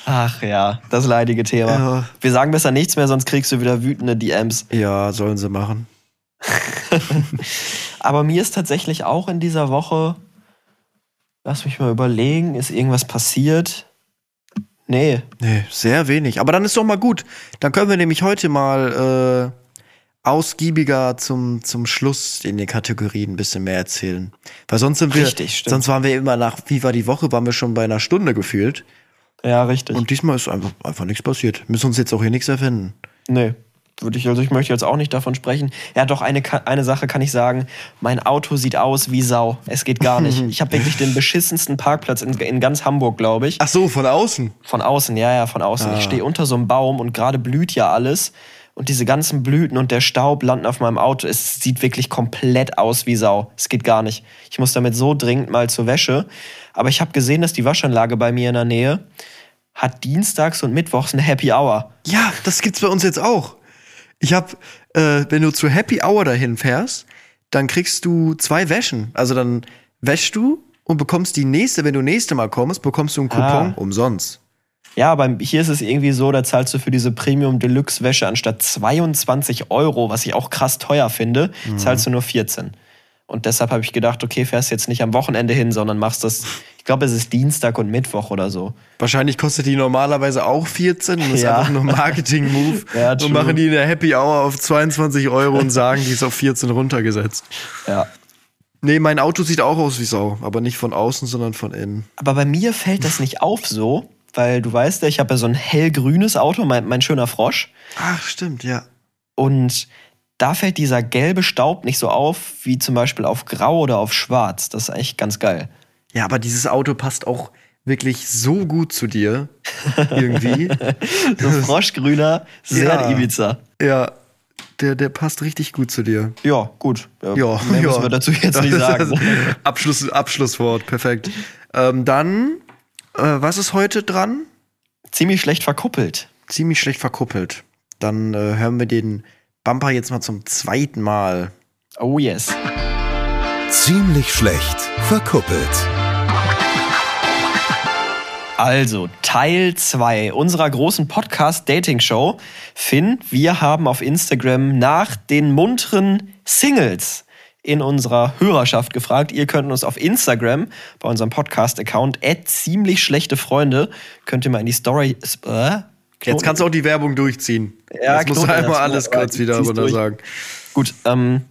Ach ja, das leidige Thema. Ja. Wir sagen besser nichts mehr, sonst kriegst du wieder wütende DMs. Ja, sollen sie machen. Aber mir ist tatsächlich auch in dieser Woche, lass mich mal überlegen, ist irgendwas passiert? Nee. Nee, sehr wenig. Aber dann ist doch mal gut. Dann können wir nämlich heute mal äh, ausgiebiger zum, zum Schluss in den Kategorien ein bisschen mehr erzählen. Weil sonst sind wir, Richtig, sonst waren wir immer nach, wie war die Woche, waren wir schon bei einer Stunde gefühlt. Ja, richtig. Und diesmal ist einfach, einfach nichts passiert. Müssen uns jetzt auch hier nichts erfinden. nee. Würde ich, also ich möchte jetzt auch nicht davon sprechen. Ja, doch, eine, eine Sache kann ich sagen. Mein Auto sieht aus wie Sau. Es geht gar nicht. Ich habe wirklich den beschissensten Parkplatz in, in ganz Hamburg, glaube ich. Ach so, von außen. Von außen, ja, ja, von außen. Ah. Ich stehe unter so einem Baum und gerade blüht ja alles. Und diese ganzen Blüten und der Staub landen auf meinem Auto. Es sieht wirklich komplett aus wie Sau. Es geht gar nicht. Ich muss damit so dringend mal zur Wäsche. Aber ich habe gesehen, dass die Waschanlage bei mir in der Nähe hat dienstags und mittwochs eine Happy Hour. Ja, das gibt's bei uns jetzt auch. Ich hab, äh, wenn du zu Happy Hour dahin fährst, dann kriegst du zwei Wäschen. Also dann wäschst du und bekommst die nächste, wenn du nächste Mal kommst, bekommst du einen Coupon Ah. umsonst. Ja, aber hier ist es irgendwie so, da zahlst du für diese Premium Deluxe Wäsche anstatt 22 Euro, was ich auch krass teuer finde, zahlst du nur 14. Und deshalb habe ich gedacht, okay, fährst jetzt nicht am Wochenende hin, sondern machst das, ich glaube, es ist Dienstag und Mittwoch oder so. Wahrscheinlich kostet die normalerweise auch 14 und ist Ja. einfach nur Marketing-Move. Ja, und machen die in der Happy Hour auf 22 Euro und sagen, die ist auf 14 runtergesetzt. Ja. Nee, mein Auto sieht auch aus wie Sau, aber nicht von außen, sondern von innen. Aber bei mir fällt das nicht auf so, weil du weißt ja, ich habe ja so ein hellgrünes Auto, mein, mein schöner Frosch. Ach, stimmt, ja. Und da fällt dieser gelbe Staub nicht so auf, wie zum Beispiel auf Grau oder auf Schwarz. Das ist eigentlich ganz geil. Ja, aber dieses Auto passt auch wirklich so gut zu dir. Irgendwie. So froschgrüner, sehr Ja. Ibiza. ja, der, der passt richtig gut zu dir. Ja, gut. Ja, Ja, mehr ja. müssen wir dazu jetzt nicht sagen. Abschluss, Abschlusswort, perfekt. Ähm, dann, äh, was ist heute dran? Ziemlich schlecht verkuppelt. Ziemlich schlecht verkuppelt. Dann äh, hören wir den Bumper jetzt mal zum zweiten Mal. Oh yes. Ziemlich schlecht verkuppelt. Also, Teil 2 unserer großen Podcast-Dating-Show. Finn, wir haben auf Instagram nach den munteren Singles in unserer Hörerschaft gefragt. Ihr könnt uns auf Instagram bei unserem Podcast-Account ziemlich schlechte Freunde, könnt ihr mal in die Story. Äh, Jetzt kannst du auch die Werbung durchziehen. Ja, Jetzt musst du einmal alles kurz wieder runter sagen. Gut, ähm,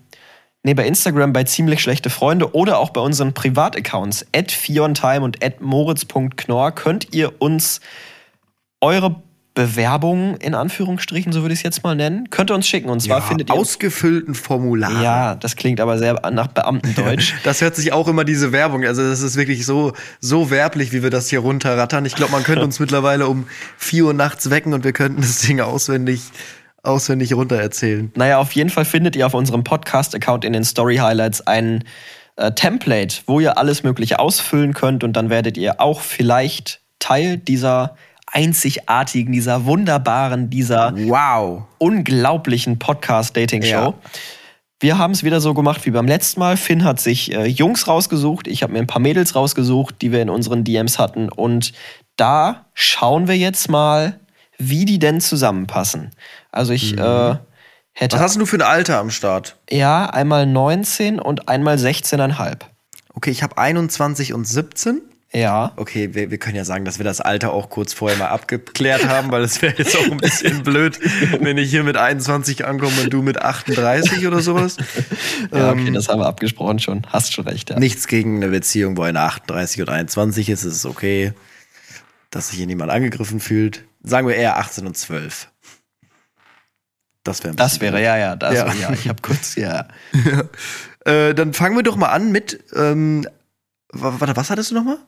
nee, bei Instagram bei ziemlich schlechte Freunde oder auch bei unseren Privataccounts at fiontime und at moritz.knorr könnt ihr uns eure Bewerbungen in Anführungsstrichen, so würde ich es jetzt mal nennen, könnt ihr uns schicken. Und zwar Ja, findet ihr. ausgefüllten Formular. ja, das klingt aber sehr nach Beamtendeutsch. Das hört sich auch immer diese Werbung. Also das ist wirklich so so werblich, wie wir das hier runterrattern. Ich glaube, man könnte uns mittlerweile um 4 Uhr nachts wecken und wir könnten das Ding auswendig auswendig runtererzählen. Naja, auf jeden Fall findet ihr auf unserem Podcast-Account in den Story Highlights ein äh, Template, wo ihr alles Mögliche ausfüllen könnt und dann werdet ihr auch vielleicht Teil dieser einzigartigen, dieser wunderbaren, dieser Wow. unglaublichen Podcast-Dating-Show. Ja. Wir haben es wieder so gemacht wie beim letzten Mal. Finn hat sich äh, Jungs rausgesucht, ich habe mir ein paar Mädels rausgesucht, die wir in unseren DMs hatten. Und da schauen wir jetzt mal, wie die denn zusammenpassen. Also ich äh, hätte Was hast du für ein Alter am Start? ja einmal 19 und einmal 16,5. Okay, ich habe 21 und 17. Ja. Okay, wir, wir können ja sagen, dass wir das Alter auch kurz vorher mal abgeklärt haben, weil es wäre jetzt auch ein bisschen blöd, wenn ich hier mit 21 ankomme und du mit 38 oder sowas. Ja, okay, Ähm, das haben wir abgesprochen schon. Hast schon recht, ja. Nichts gegen eine Beziehung, wo eine 38 oder 21 ist, es ist okay, dass sich hier niemand angegriffen fühlt. Sagen wir eher 18 und 12. Das wäre Das wäre, ja, ja, das, Ja. ja. ich habe kurz, ja. Äh, dann fangen wir doch mal an mit. Ähm, wa- warte, was hattest du nochmal?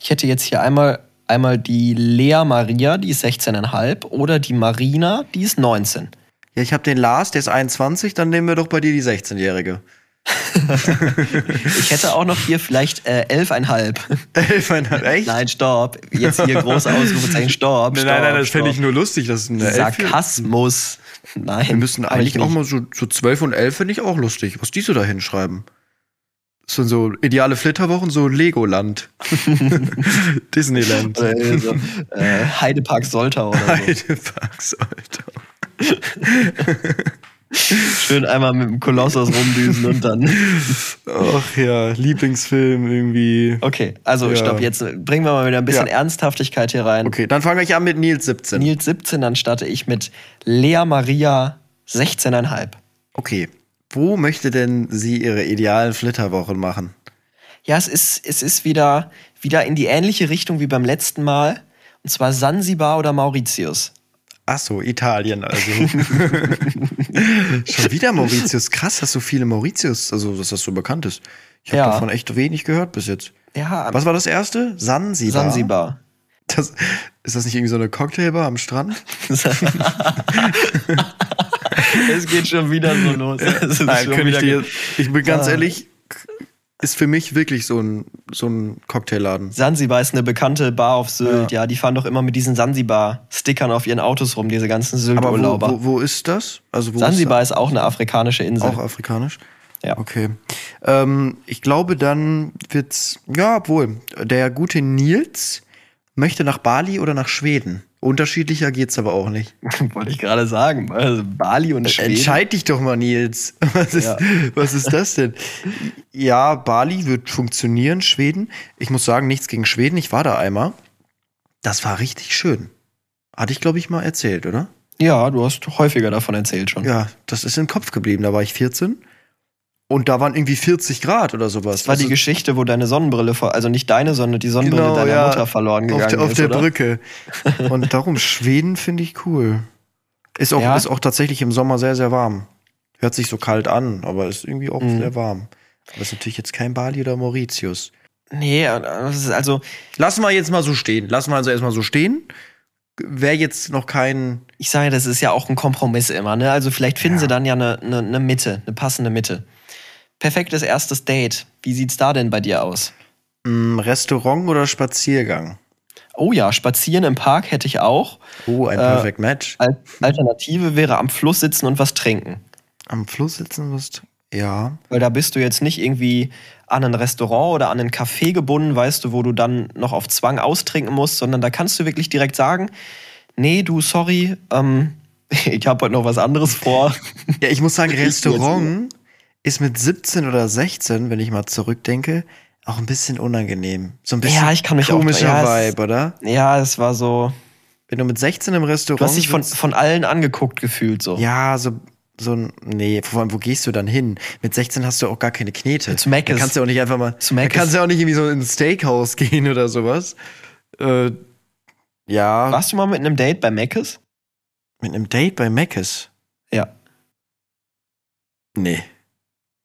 Ich hätte jetzt hier einmal, einmal die Lea Maria, die ist 16,5 oder die Marina, die ist 19. Ja, ich habe den Lars, der ist 21, dann nehmen wir doch bei dir die 16-Jährige. Ich hätte auch noch hier vielleicht äh, 11,5. Elfeinhalb, echt? Nein, stopp. Jetzt hier groß Ausrufezeichen, stopp. Nein, stopp nein, nein, das fände ich nur lustig. Das ist eine Sarkasmus. Nein. Wir müssen eigentlich auch mal so, so 12 und 11 finde ich auch lustig. Was die so da hinschreiben. Sind so ideale Flitterwochen, so Legoland. Disneyland. Oder so, äh, Heidepark Soltau oder so. Heideparks, Alter. Schön einmal mit dem Kolossus rumdüsen und dann. Ach ja, Lieblingsfilm irgendwie. Okay, also Ja. stopp, jetzt bringen wir mal wieder ein bisschen Ja. Ernsthaftigkeit hier rein. Okay, dann fange ich an mit Nils 17. Nils 17, dann starte ich mit Lea Maria 16,5. Okay, wo möchte denn sie ihre idealen Flitterwochen machen? Ja, es ist, es ist wieder, wieder in die ähnliche Richtung wie beim letzten Mal. Und zwar Sansibar oder Mauritius. Ach so, Italien also. Schon wieder Mauritius. Krass, dass so viele Mauritius, also dass das so bekannt ist. Ich habe Ja. davon echt wenig gehört bis jetzt. Ja, Was war das erste? Sansibar. Sansibar. Das, ist das nicht irgendwie so eine Cocktailbar am Strand? es geht schon wieder so los. Nein, ich dir. Ich bin ganz Ah. ehrlich, ist für mich wirklich so ein, so ein Cocktailladen. Sansibar ist eine bekannte Bar auf Sylt. Ja, die fahren doch immer mit diesen Sansibar-Stickern auf ihren Autos rum, diese ganzen Aber wo, Sylt-Urlauber. wo, wo ist das? Also wo Sansibar ist ist auch eine afrikanische Insel. auch afrikanisch? Ja. Okay. Ähm, ich glaube, dann wird's, ja, obwohl, der gute Nils möchte nach Bali oder nach Schweden. Unterschiedlicher geht's aber auch nicht. Wollte ich gerade sagen. Also Bali und Schweden. Entscheid dich doch mal, Nils. Was ist, Ja. was ist das denn? Ja, Bali wird funktionieren, Schweden. Ich muss sagen, nichts gegen Schweden. Ich war da einmal. Das war richtig schön. Hatte ich, glaube ich, mal erzählt, oder? Ja, du hast häufiger davon erzählt schon. Ja, das ist im Kopf geblieben. Da war ich 14. Und da waren irgendwie 40 Grad oder sowas. Das war die Also Geschichte, wo deine Sonnenbrille, also nicht deine, sondern die Sonnenbrille Genau, deiner ja. Mutter verloren gegangen auf der, auf ist, der oder? Brücke. Und darum, Schweden finde ich cool. Ist auch, Ja. ist auch tatsächlich im Sommer sehr, sehr warm. Hört sich so kalt an, aber ist irgendwie auch Mhm. sehr warm. Aber ist natürlich jetzt kein Bali oder Mauritius. Nee, ist also Lassen wir jetzt mal so stehen. Lassen wir also erstmal so stehen. Wäre jetzt noch kein. ich sage, das ist ja auch ein Kompromiss immer, ne? Also vielleicht finden Ja. sie dann ja eine, eine, eine Mitte, eine passende Mitte. Perfektes erstes Date. Wie sieht's da denn bei dir aus? mm, Restaurant oder Spaziergang? Oh ja, spazieren im Park hätte ich auch. Oh, ein Äh, Perfect Match. Al Alternative wäre am Fluss sitzen und was trinken. Am Fluss sitzen wirst. Ja. Weil da bist du jetzt nicht irgendwie an ein Restaurant oder an ein Café gebunden, weißt du, wo du dann noch auf Zwang austrinken musst, sondern da kannst du wirklich direkt sagen, nee, du, sorry, ähm, ich habe heute noch was anderes vor. Ja, ich muss sagen, Restaurant ist mit 17 oder 16, wenn ich mal zurückdenke, auch ein bisschen unangenehm. So ein bisschen Ja, ich kann mich auch- komischer ja, es- Vibe, oder? Ja, es war so, Wenn du mit 16 im Restaurant du hast dich von, von allen angeguckt gefühlt so. ja, so so ein nee, vor allem wo gehst du dann hin? Mit 16 hast du auch gar keine Knete. Zu Mc's. Da kannst du auch nicht einfach mal Zu da Mc's. kannst du auch nicht irgendwie so ins Steakhouse gehen oder sowas. Äh, ja, Warst du mal mit einem Date bei Mc's? mit einem Date bei Mc's? Ja. Nee.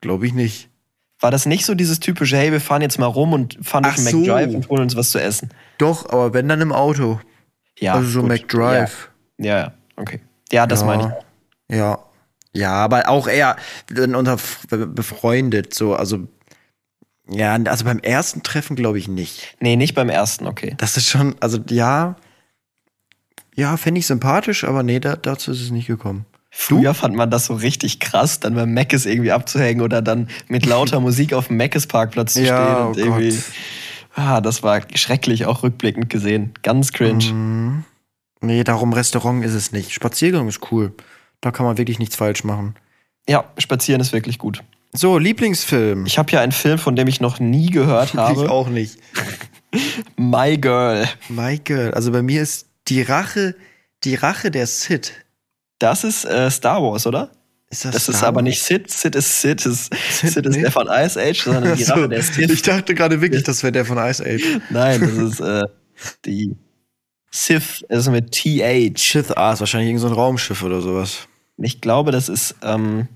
Glaube ich nicht. War das nicht so dieses typische, hey, wir fahren jetzt mal rum und fahren durch Ach den so. McDrive und holen uns was zu essen? Doch, aber wenn dann im Auto. Ja. also so gut. McDrive. Ja, ja, okay. Ja, das ja. meine ich. Ja. Ja, aber auch eher dann unter befreundet, so, also. Ja, also beim ersten Treffen glaube ich nicht. Nee, nicht beim ersten, okay. Das ist schon, also ja. Ja, fände ich sympathisch, aber nee, da, dazu ist es nicht gekommen. Früher fand man das so richtig krass, dann beim Mc's irgendwie abzuhängen oder dann mit lauter Musik auf dem Mc's Parkplatz zu Ja, stehen und oh irgendwie. Gott. Ah, das war schrecklich, auch rückblickend gesehen. Ganz cringe. Mhm. Nee, darum Restaurant ist es nicht. Spaziergang ist cool. Da kann man wirklich nichts falsch machen. Ja, spazieren ist wirklich gut. So, Lieblingsfilm. Ich habe ja einen Film, von dem ich noch nie gehört ich habe. auch nicht. My Girl. Michael, also bei mir ist die Rache, die Rache der Sid. Das ist äh, Star Wars, oder? Ist Das ist Star aber nicht Sid. Sid ist Sid. Ist, Sid, Sid ist nee. der von Ice Age, sondern die Ach so, Rache der Sith. Ich dachte gerade wirklich, das wäre der von Ice Age. Nein, das ist äh, die Sith, also mit TH. Sith A ist wahrscheinlich irgendein so ein Raumschiff oder sowas. Ich glaube, das ist, ähm,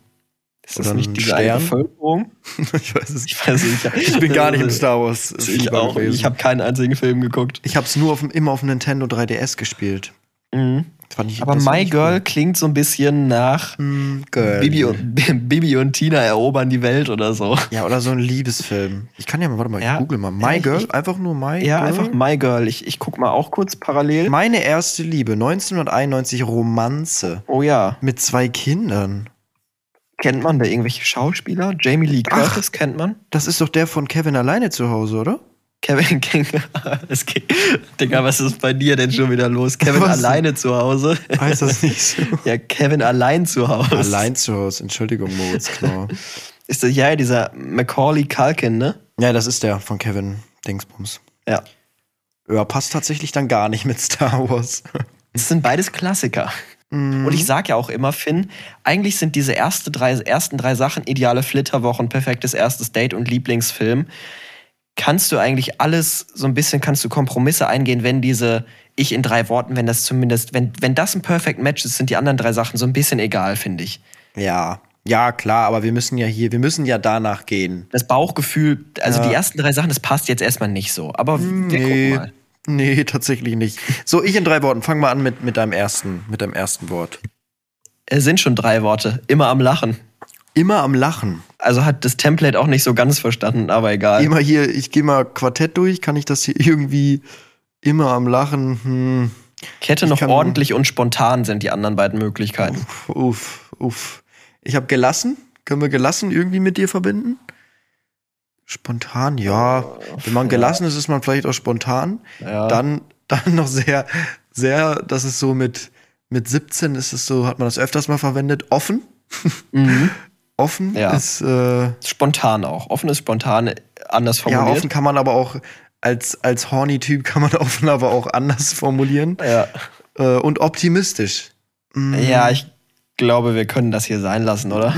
ist das nicht diese eine Stern? Bevölkerung? ich weiß es Ich weiß nicht. Ich bin gar nicht im Star Wars. Ich auch. gewesen. Ich habe keinen einzigen Film geguckt. ich hab's nur auf, immer auf dem Nintendo 3DS gespielt. Mhm. Fand ich, Aber My Girl cool. klingt so ein bisschen nach Mm, Girl. Bibi und, Bibi und Tina erobern die Welt oder so. Ja, oder so ein Liebesfilm. Ich kann ja mal, warte mal, Ja. ich google mal. My Ja, Girl, ich- einfach nur My Ja, Girl. einfach My Girl. Ich, ich guck mal auch kurz parallel. Meine erste Liebe, 1991 Romanze Oh ja. mit zwei Kindern. Kennt man da irgendwelche Schauspieler? Jamie Lee Ach. Curtis kennt man? Das ist doch der von Kevin alleine zu Hause, oder? Kevin King. es geht. Digga, was ist bei dir denn schon wieder los? Kevin Was? alleine zu Hause. Heißt das nicht so? ja, Kevin allein zu Hause. Allein zu Hause, Entschuldigung, Moritz Knorr. Ist das ja dieser Macaulay Culkin, ne? ja, das ist der von Kevin Dingsbums. Ja. Ja, passt tatsächlich dann gar nicht mit Star Wars. Das sind beides Klassiker. Mhm. Und ich sag ja auch immer, Finn, eigentlich sind diese erste drei, ersten drei Sachen ideale Flitterwochen, perfektes erstes Date und Lieblingsfilm. Kannst du eigentlich alles so ein bisschen, kannst du Kompromisse eingehen, wenn diese, ich in drei Worten, wenn das zumindest, wenn, wenn das ein Perfect Match ist, sind die anderen drei Sachen so ein bisschen egal, finde ich. Ja, ja, klar, aber wir müssen ja hier, wir müssen ja danach gehen. Das Bauchgefühl, also Ja. die ersten drei Sachen, das passt jetzt erstmal nicht so. Aber wir Nee. gucken mal. Nee, tatsächlich nicht. So, ich in drei Worten. Fang mal an mit, mit deinem ersten, mit deinem ersten Wort. Es sind schon drei Worte, immer am Lachen. Immer am Lachen. Also hat das Template auch nicht so ganz verstanden, aber egal. Immer hier, ich gehe mal Quartett durch, kann ich das hier irgendwie immer am Lachen? Hm. Ich noch ordentlich und spontan sind die anderen beiden Möglichkeiten. Uff, uff, uff. Ich habe gelassen. Können wir gelassen irgendwie mit dir verbinden? Spontan, ja. Wenn man gelassen ist, ist man vielleicht auch spontan. Ja. Dann, dann noch sehr, sehr, das ist so mit, mit 17 ist es so, hat man das öfters mal verwendet. Offen. Mhm. Offen Ja. ist, äh, Spontan auch. Offen ist spontan anders ja, formuliert. offen kann man aber auch, als, als Horny-Typ kann man offen aber auch anders formulieren. Ja. Äh, und optimistisch. Mm. ja, ich glaube, wir können das hier sein lassen, oder?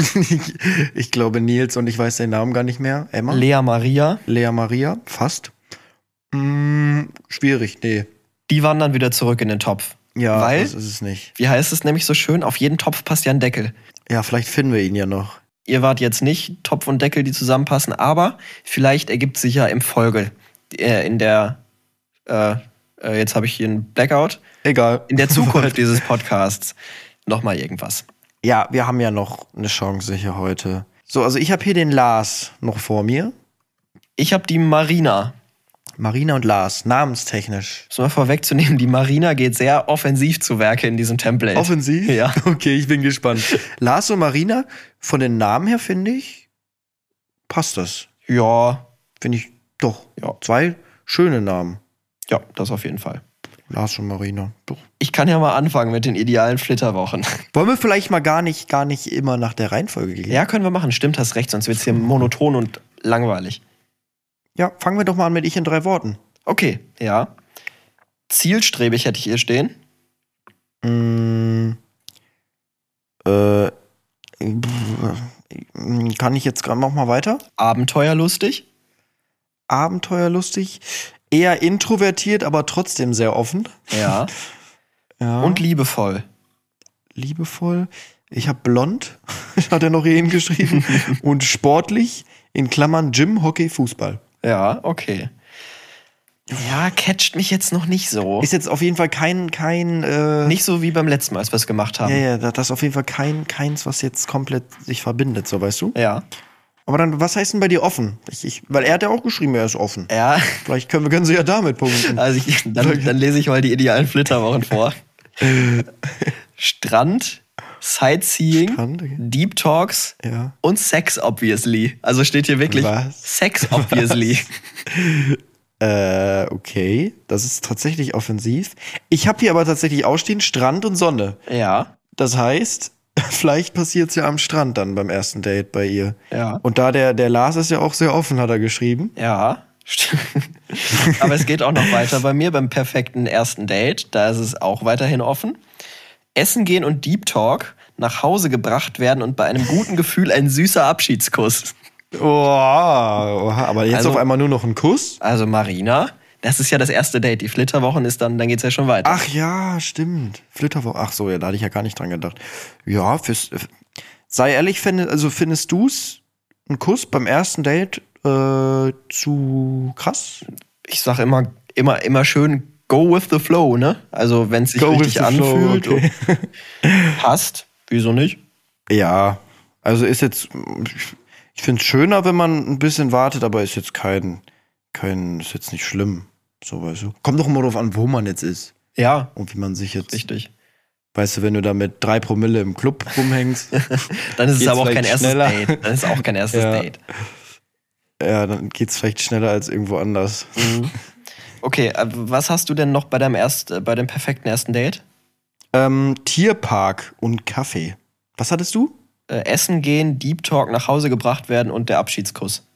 ich, glaube Nils und ich weiß den Namen gar nicht mehr. Emma? Lea Maria, Lea Maria, fast. Mm, schwierig, nee. die wandern wieder zurück in den Topf. Ja, Weil? das ist es nicht. Wie heißt es nämlich so schön? Auf jeden Topf passt ja ein Deckel. Ja, vielleicht finden wir ihn ja noch. Ihr wart jetzt nicht Topf und Deckel, die zusammenpassen, aber vielleicht ergibt sich ja im Folge, äh, in der, äh, äh, jetzt habe ich hier einen Blackout, Egal. in der Zukunft dieses Podcasts nochmal irgendwas. Ja, wir haben ja noch eine Chance hier heute. So, also ich habe hier den Lars noch vor mir. Ich habe die Marina. Marina und Lars, namenstechnisch. Um mal vorwegzunehmen, die Marina geht sehr offensiv zu Werke in diesem Template. Offensiv? Ja. Okay, ich bin gespannt. Lars und Marina, von den Namen her finde ich, passt das. Ja, Finde ich doch. Ja. Zwei schöne Namen. ja, das auf jeden Fall. Lars und Marina. Doch. Ich kann ja mal anfangen mit den idealen Flitterwochen. Wollen wir vielleicht mal gar nicht, gar nicht immer nach der Reihenfolge gehen? Ja, können wir machen. Stimmt, hast recht, sonst wird es hier monoton und langweilig. Ja, fangen wir doch mal an mit Ich in drei Worten. Okay, ja. Zielstrebig hätte ich hier stehen. Mm, äh, kann ich jetzt gerade noch mal weiter? Abenteuerlustig. Abenteuerlustig, eher introvertiert, aber trotzdem sehr offen. Ja. Ja. Und liebevoll. liebevoll. Ich habe blond, hat er noch hier hingeschrieben. und sportlich, in Klammern Gym, Hockey, Fußball. Ja, okay. Ja, catcht mich jetzt noch nicht so. Ist jetzt auf jeden Fall kein, kein, äh, nicht so wie beim letzten Mal, als wir es gemacht haben. ja, ja, das ist auf jeden Fall kein, keins, was jetzt komplett sich verbindet, so weißt du. Ja. Aber dann, was heißt denn bei dir offen? Ich, ich, weil er hat ja auch geschrieben, er ist offen. Ja. Vielleicht können wir, können sie ja damit punkten. Also ich, dann, dann lese ich mal die idealen Flitterwochen vor. Strand, Sightseeing, okay. Deep Talks Ja. und Sex, obviously. Also steht hier wirklich Was? Sex, obviously. Äh, okay. Das ist tatsächlich offensiv. Ich habe hier aber tatsächlich ausstehen Strand und Sonne. ja, Das heißt, vielleicht passiert es ja am Strand dann beim ersten Date bei ihr. ja. Und da der, der Lars ist ja auch sehr offen, hat er geschrieben. Ja, stimmt. Aber es geht auch noch weiter bei mir beim perfekten ersten Date. Da ist es auch weiterhin offen. Essen gehen und Deep Talk, nach Hause gebracht werden und bei einem guten Gefühl ein süßer Abschiedskuss. Oh, aber jetzt Also- auf einmal nur noch ein Kuss? Also Marina, das ist ja das erste Date. Die Flitterwochen ist dann, dann geht's ja schon weiter. Ach ja, stimmt. Flitterwoche. Ach so, ja, da hatte ich ja gar nicht dran gedacht. Ja, fürs, sei ehrlich, fänd, also findest du's einen Kuss beim ersten Date äh, zu krass? Ich sag immer, immer, immer schön, go with the flow, ne? Also wenn es sich Go richtig the flow, anfühlt, okay. passt. Wieso nicht? Ja, also ist jetzt, ich finde es schöner, wenn man ein bisschen wartet, aber ist jetzt kein, kein, ist jetzt nicht schlimm. So, weißt du. Kommt doch immer drauf an, wo man jetzt ist Ja, und wie man sich jetzt, richtig. weißt du, wenn du da mit drei Promille im Club rumhängst, Dann ist es aber auch kein erstes schneller? Date. Dann ist es auch kein erstes Ja. Date. ja, dann geht's vielleicht schneller als irgendwo anders. Okay, äh, was hast du denn noch bei deinem erst, äh, bei dem perfekten ersten Date? Ähm, Tierpark und Kaffee. Was hattest du? Äh, Essen gehen, Deep Talk, nach Hause gebracht werden und der Abschiedskuss.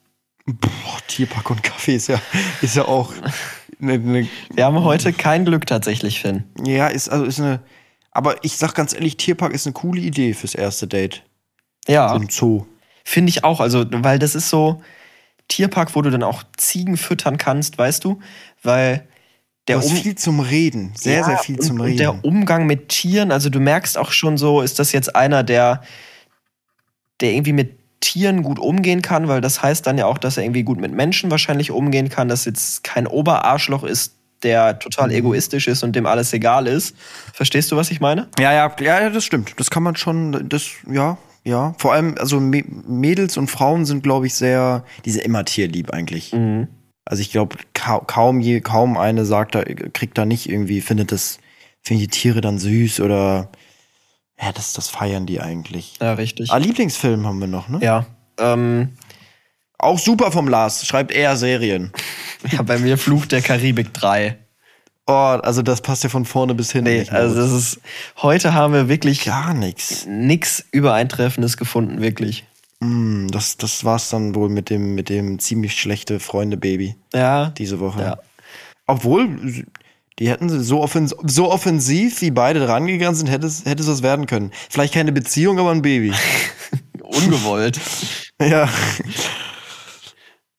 Boah, Tierpark und Kaffee ist ja, ist ja auch eine, eine Wir haben heute kein Glück tatsächlich, Finn. ja, ist also ist eine, aber ich sag ganz ehrlich, Tierpark ist eine coole Idee fürs erste Date Ja, im Zoo. finde ich auch. Also, weil das ist so Tierpark, wo du dann auch Ziegen füttern kannst, weißt du? Weil der Um- viel zum Reden, sehr Ja, sehr viel und, zum Und Reden. der Umgang mit Tieren, also du merkst auch schon so, ist das jetzt einer, der, der irgendwie mit Tieren gut umgehen kann, weil das heißt dann ja auch, dass er irgendwie gut mit Menschen wahrscheinlich umgehen kann, dass jetzt kein Oberarschloch ist, der Mhm. total egoistisch ist und dem alles egal ist. Verstehst du, was ich meine? ja, ja, ja, ja, das stimmt. Das kann man schon, das, ja, ja. Vor allem, also Mä- Mädels und Frauen sind, glaube ich, sehr, die sind immer tierlieb eigentlich. Mhm. Also ich glaube, ka kaum je, kaum eine sagt da, kriegt da nicht irgendwie, findet das, findet die Tiere dann süß oder ja, das, das feiern die eigentlich. Ja, richtig. Ah, Lieblingsfilm haben wir noch, ne? Ja. Ähm, Auch super vom Lars, schreibt eher Serien. ja, bei mir Fluch der Karibik 3. Oh, also das passt ja von vorne bis hin. Nee, also das ist. Heute haben wir wirklich gar nichts. nichts Übereintreffendes gefunden, wirklich. Mm, das, das war's dann wohl mit dem, mit dem ziemlich schlechte Freunde-Baby Ja. diese Woche. Ja. Obwohl, die hätten so, offens so offensiv, wie beide rangegangen sind, hätte es, hätte es was werden können. Vielleicht keine Beziehung, aber ein Baby. Ungewollt. ja,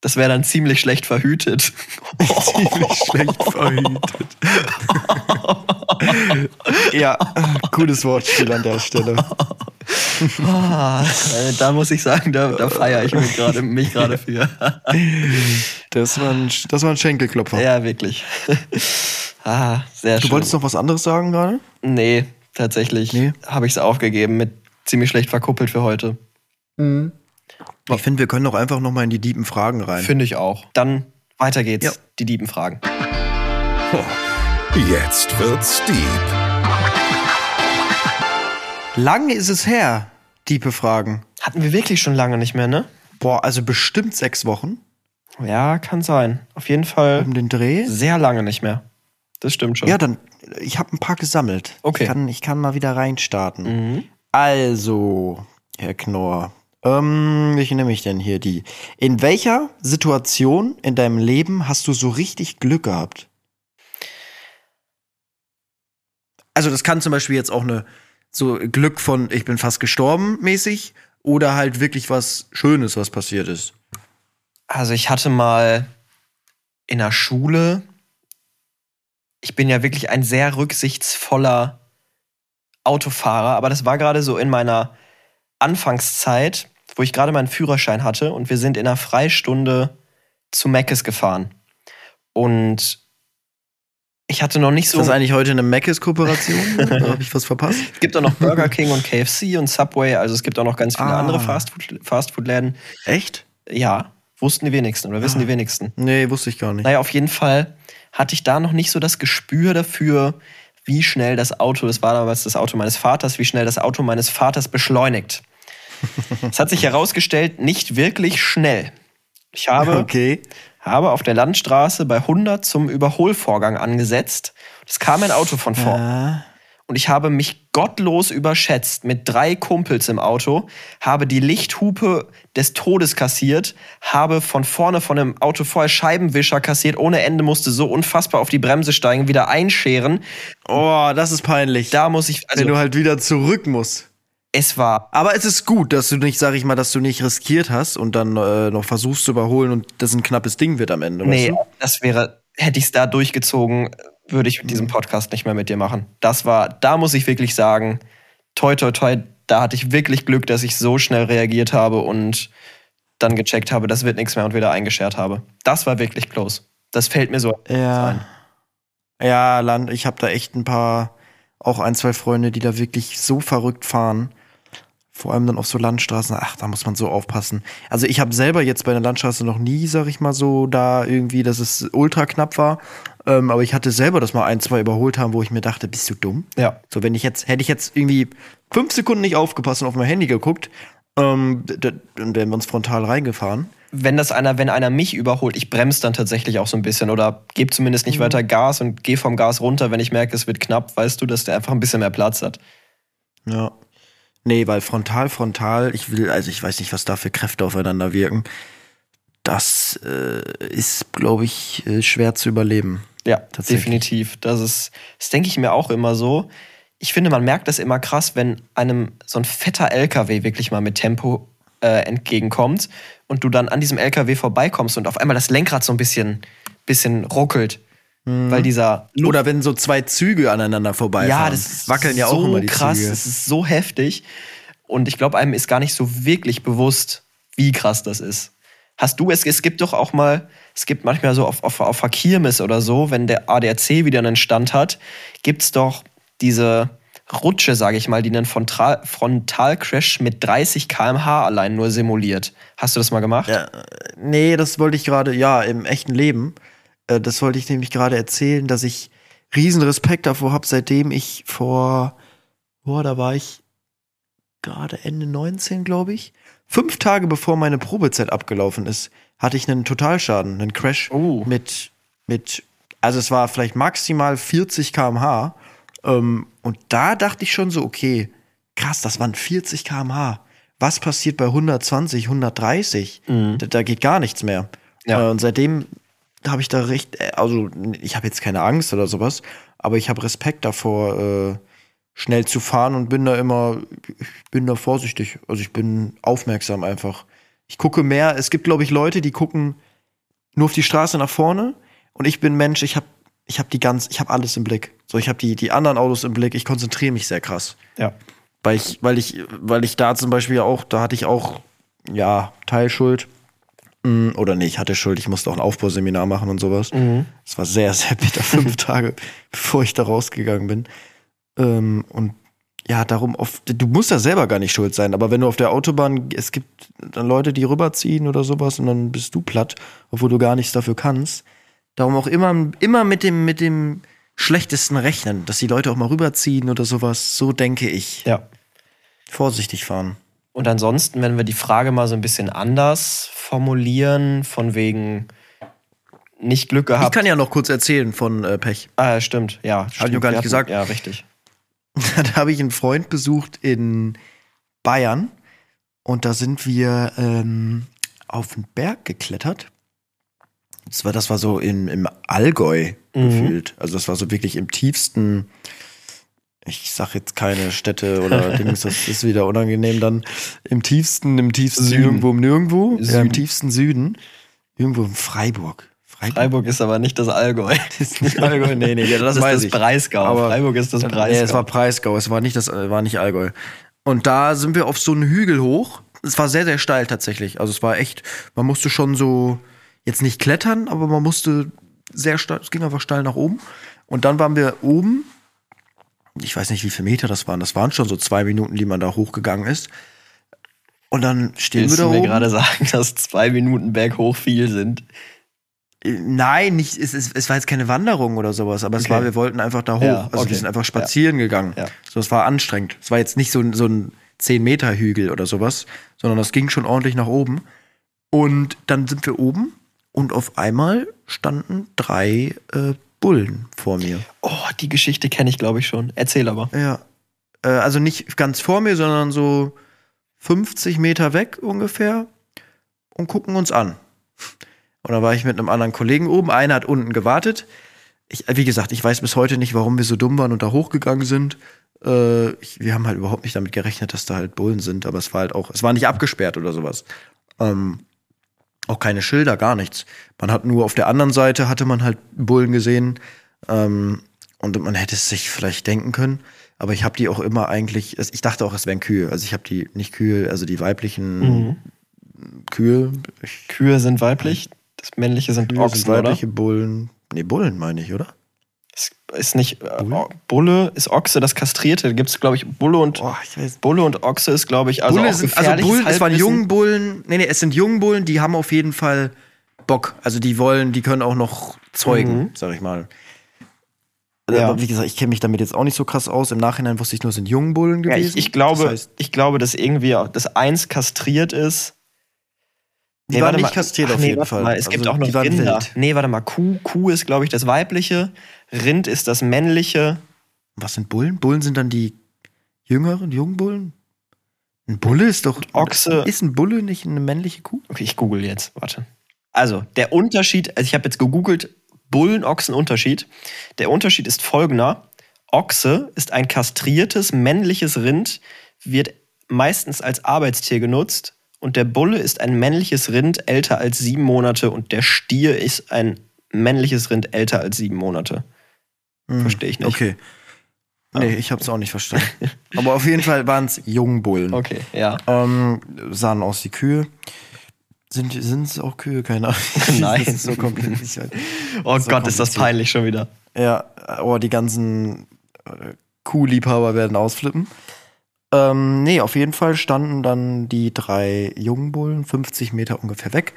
Das wäre dann ziemlich schlecht verhütet. ziemlich schlecht verhütet. ja, gutes Wortspiel an der Stelle. Ah, da muss ich sagen, da, da feiere ich mich gerade mich gerade für. Das war ein, das war ein Schenkelklopfer. ja, wirklich. Ah, sehr du schön. wolltest noch was anderes sagen gerade? Nee, tatsächlich Nee? habe ich es aufgegeben mit ziemlich schlecht verkuppelt für heute. Ich finde, wir können doch einfach noch mal in die tiefen Fragen rein. Finde ich auch. Dann weiter geht's. Ja. Die Diebenfragen. Jetzt wird's deep. Lange ist es her, tiefe Fragen. Hatten wir wirklich schon lange nicht mehr, ne? Boah, also bestimmt sechs Wochen Ja, kann sein. Auf jeden Fall um den Dreh. sehr lange nicht mehr. Das stimmt schon. Ja, dann, ich habe ein paar gesammelt. Okay. Ich kann, ich kann mal wieder reinstarten. Also, Herr Knorr, ähm, welche nehme ich denn hier? Die. In welcher Situation in deinem Leben hast du so richtig Glück gehabt? Also, das kann zum Beispiel jetzt auch eine so Glück von ich bin fast gestorben mäßig oder halt wirklich was Schönes, was passiert ist. Also ich hatte mal in der Schule, ich bin ja wirklich ein sehr rücksichtsvoller Autofahrer, aber das war gerade so in meiner Anfangszeit, wo ich gerade meinen Führerschein hatte und wir sind in einer Freistunde zu Meckes gefahren. Und ich hatte noch nicht Ist so. das eigentlich heute eine Mc's-Kooperation? Habe ich was verpasst? Es gibt auch noch Burger King und KFC und Subway, also es gibt auch noch ganz viele Ah. andere Fastfood- Fastfood-Läden. Echt? Ja, wussten die wenigsten oder wissen Ah. die wenigsten. Nee, wusste ich gar nicht. Naja, auf jeden Fall hatte ich da noch nicht so das Gespür dafür, wie schnell das Auto, das war damals das Auto meines Vaters, wie schnell das Auto meines Vaters beschleunigt. Es hat sich herausgestellt, nicht wirklich schnell. Ich habe, Okay. habe auf der Landstraße bei 100 zum Überholvorgang angesetzt. Es kam ein Auto von vorn. Ah. Und ich habe mich gottlos überschätzt mit drei Kumpels im Auto, habe die Lichthupe des Todes kassiert, habe von vorne von dem Auto voll Scheibenwischer kassiert, ohne Ende, musste so unfassbar auf die Bremse steigen, wieder einscheren. Oh, das ist peinlich. Da muss ich, wenn du also halt wieder zurück musst. Es war, Aber es ist gut, dass du nicht, sag ich mal, dass du nicht riskiert hast und dann äh, noch versuchst zu überholen und das ein knappes Ding wird am Ende. nee, das wäre, hätte ich es da durchgezogen, würde ich diesen Podcast nicht mehr mit dir machen. Das war, da muss ich wirklich sagen, toi, toi, toi, da hatte ich wirklich Glück, dass ich so schnell reagiert habe und dann gecheckt habe, das wird nichts mehr und wieder eingeschert habe. Das war wirklich close. Das fällt mir so? Ja. ein. Ja, Land, ich habe da echt ein paar, auch ein, zwei Freunde, die da wirklich so verrückt fahren. Vor allem dann auf so Landstraßen. Ach, da muss man so aufpassen. Also ich habe selber jetzt bei der Landstraße noch nie, sag ich mal so, da irgendwie, dass es ultra knapp war. Ähm, aber ich hatte selber das mal ein, zwei überholt haben, wo ich mir dachte, bist du dumm? Ja. So, wenn ich jetzt, hätte ich jetzt irgendwie fünf Sekunden nicht aufgepasst und auf mein Handy geguckt, ähm, dann wären wir uns frontal reingefahren. Wenn das einer, wenn einer mich überholt, ich bremse dann tatsächlich auch so ein bisschen oder gebe zumindest nicht weiter Gas und gehe vom Gas runter, wenn ich merke, es wird knapp, weißt du, dass der einfach ein bisschen mehr Platz hat. Ja. Nee, weil frontal, frontal, ich will, also ich weiß nicht, was da für Kräfte aufeinander wirken. Das äh, ist, glaube ich, äh, schwer zu überleben. Ja, Tatsächlich. definitiv. Das ist, das denke ich mir auch immer so. Ich finde, man merkt das immer krass, wenn einem so ein fetter LKW wirklich mal mit Tempo äh, entgegenkommt und du dann an diesem LKW vorbeikommst und auf einmal das Lenkrad so ein bisschen, bisschen ruckelt. Weil dieser Luft Oder wenn so zwei Züge aneinander vorbeifahren. ja, das ist wackeln ja so auch immer die krass, Züge. das ist so heftig. Und ich glaube, einem ist gar nicht so wirklich bewusst, wie krass das ist. Hast du es, es gibt doch auch mal, es gibt manchmal so auf, auf, auf Kirmes oder so, wenn der ADAC wieder einen Stand hat, gibt es doch diese Rutsche, sage ich mal, die einen Frontal Frontalcrash mit 30 km/h allein nur simuliert. Hast du das mal gemacht? Ja, nee, das wollte ich gerade, ja, im echten Leben. Äh, das wollte ich nämlich gerade erzählen, dass ich riesen Respekt davor habe, seitdem ich vor, boah, da war ich gerade Ende 19, glaube ich. Fünf Tage bevor meine Probezeit abgelaufen ist, hatte ich einen Totalschaden, einen Crash Oh. mit, mit, also es war vielleicht maximal 40 km/h. Ähm, und da dachte ich schon so, okay, krass, das waren 40 km/h. Was passiert bei 120, 130? Da, da geht gar nichts mehr. Ja. Äh, und seitdem habe ich da recht, äh, also ich habe jetzt keine Angst oder sowas, aber ich habe Respekt davor, äh, schnell zu fahren und bin da immer, ich bin da vorsichtig. Also ich bin aufmerksam einfach. Ich gucke mehr, es gibt, glaube ich, Leute, die gucken nur auf die Straße nach vorne und ich bin Mensch, ich habe ich hab die ganz, ich habe alles im Blick. So, ich habe die, die anderen Autos im Blick, ich konzentriere mich sehr krass. Ja. Weil ich, weil ich, weil ich da zum Beispiel auch, da hatte ich auch, ja, Teilschuld. Oder nee, ich hatte Schuld, ich musste auch ein Aufbauseminar machen und sowas. Es war sehr, sehr bitter, fünf Tage, bevor ich da rausgegangen bin. Ähm, und ja, darum oft, du musst ja selber gar nicht schuld sein, aber wenn du auf der Autobahn, es gibt dann Leute, die rüberziehen oder sowas und dann bist du platt, obwohl du gar nichts dafür kannst. Darum auch immer, immer mit dem, mit dem schlechtesten rechnen, dass die Leute auch mal rüberziehen oder sowas. So denke ich. Ja. Vorsichtig fahren. Und ansonsten, wenn wir die Frage mal so ein bisschen anders formulieren, von wegen nicht Glück Ich gehabt. kann ja noch kurz erzählen von äh, Pech. ah, stimmt, ja. Ich noch gar nicht gesagt. Ja, richtig. da habe ich einen Freund besucht in Bayern und da sind wir ähm, auf den Berg geklettert. Das war, das war so in, im Allgäu gefühlt. Also das war so wirklich im tiefsten, ich sag jetzt keine Städte oder Dings, das ist wieder unangenehm dann. Im tiefsten, im tiefsten Süden. Nirgendwo, im Nirgendwo, ja, im tiefsten Süden. Irgendwo in Freiburg. Freiburg? Freiburg ist aber nicht das Allgäu. ist nicht Allgäu, nee, nee, ja, das, Das ist das. Breisgau. Aber- Freiburg ist das Breisgau. Nee, es war Breisgau, es war nicht das, war nicht Allgäu. Und da sind wir auf so einen Hügel hoch. Es war sehr, sehr steil tatsächlich. Also es war echt, man musste schon so, jetzt nicht klettern, aber man musste sehr steil, es ging einfach steil nach oben. Und dann waren wir oben. Ich weiß nicht, wie viele Meter das waren. Das waren schon so zwei Minuten, die man da hochgegangen ist. Und dann stehen Willst wir du da mir oben. gerade sagen, dass zwei Minuten berghoch viel sind? Äh, Nein, nicht, es, es, es war jetzt keine Wanderung oder sowas, aber es Okay. war, wir wollten einfach da hoch. Ja, Also okay. wir sind einfach spazieren gegangen. Ja. So, es war anstrengend. Es war jetzt nicht so, ein- so ein 10-Meter-Hügel oder sowas, sondern das ging schon ordentlich nach oben. Und dann sind wir oben und auf einmal standen drei äh, Bullen vor mir. Oh, die Geschichte kenne ich, glaube ich, schon. Erzähl aber. Ja. Äh, also nicht ganz vor mir, sondern so 50 Meter weg ungefähr und gucken uns an. Und da war ich mit einem anderen Kollegen oben. Einer hat unten gewartet. Ich, wie gesagt, ich weiß bis heute nicht, warum wir so dumm waren und da hochgegangen sind. Äh, ich, wir haben halt überhaupt nicht damit gerechnet, dass da halt Bullen sind, aber es war halt auch, es war nicht abgesperrt oder sowas. Ähm, auch keine Schilder, gar nichts. Man hat nur auf der anderen Seite hatte man halt Bullen gesehen. Ähm, und man hätte es sich vielleicht denken können. Aber ich habe die auch immer eigentlich, ich dachte auch, es wären Kühe. Also ich habe die nicht Kühe, also die weiblichen Kühe. Ich, Kühe sind weiblich, das männliche sind Kühe Ochsen, sind weibliche Bullen. Nee, Bullen meine ich, oder? Ist nicht äh, Bulle, ist Ochse das Kastrierte. Da gibt es, glaube ich, Bulle und Boah, ich. Bulle und Ochse ist, glaube ich, also Bulle auch sind, also Bullen, es waren Halbwissen. jungen Bullen. Nee, nee, es sind jungen Bullen, die haben auf jeden Fall Bock. Also die wollen, die können auch noch zeugen, Mhm. sag ich mal. Ja. Aber wie gesagt, ich kenne mich damit jetzt auch nicht so krass aus. Im Nachhinein wusste ich nur, es sind jungen Bullen Ja, gewesen. ich, ich, glaube, Das heißt, ich glaube, dass irgendwie das eins kastriert ist. Die Nee, waren nicht mal. kastriert Ach, auf nee, jeden Fall. Mal. Es gibt Also, auch noch Rinder. wild. Nee, warte mal. Kuh, Kuh ist, glaube ich, das weibliche. Rind ist das männliche. Was sind Bullen? Bullen sind dann die jüngeren, jungen Bullen? Ein Bulle ist doch. Ochse. Ist ein Bulle nicht eine männliche Kuh? Okay, ich google jetzt. Warte. Also, der Unterschied, also ich habe jetzt gegoogelt, Bullen-Ochsen-Unterschied. Der Unterschied ist folgender. Ochse ist ein kastriertes männliches Rind, wird meistens als Arbeitstier genutzt. Und der Bulle ist ein männliches Rind älter als sieben Monate und der Stier ist ein männliches Rind älter als sieben Monate. Hm, Verstehe ich nicht. Okay. Nee, ich hab's auch nicht verstanden. Aber auf jeden Fall waren es Jungbullen. Okay, ja. Ähm, sahen aus wie Kühe. Sind es auch Kühe? Keine Ahnung. Nein. Das ist so kompliziert. Oh So Gott, ist das peinlich schon wieder. Ja, oh, die ganzen äh, Kuhliebhaber werden ausflippen. Ähm, nee, auf jeden Fall standen dann die drei Jungbullen 50 Meter ungefähr weg.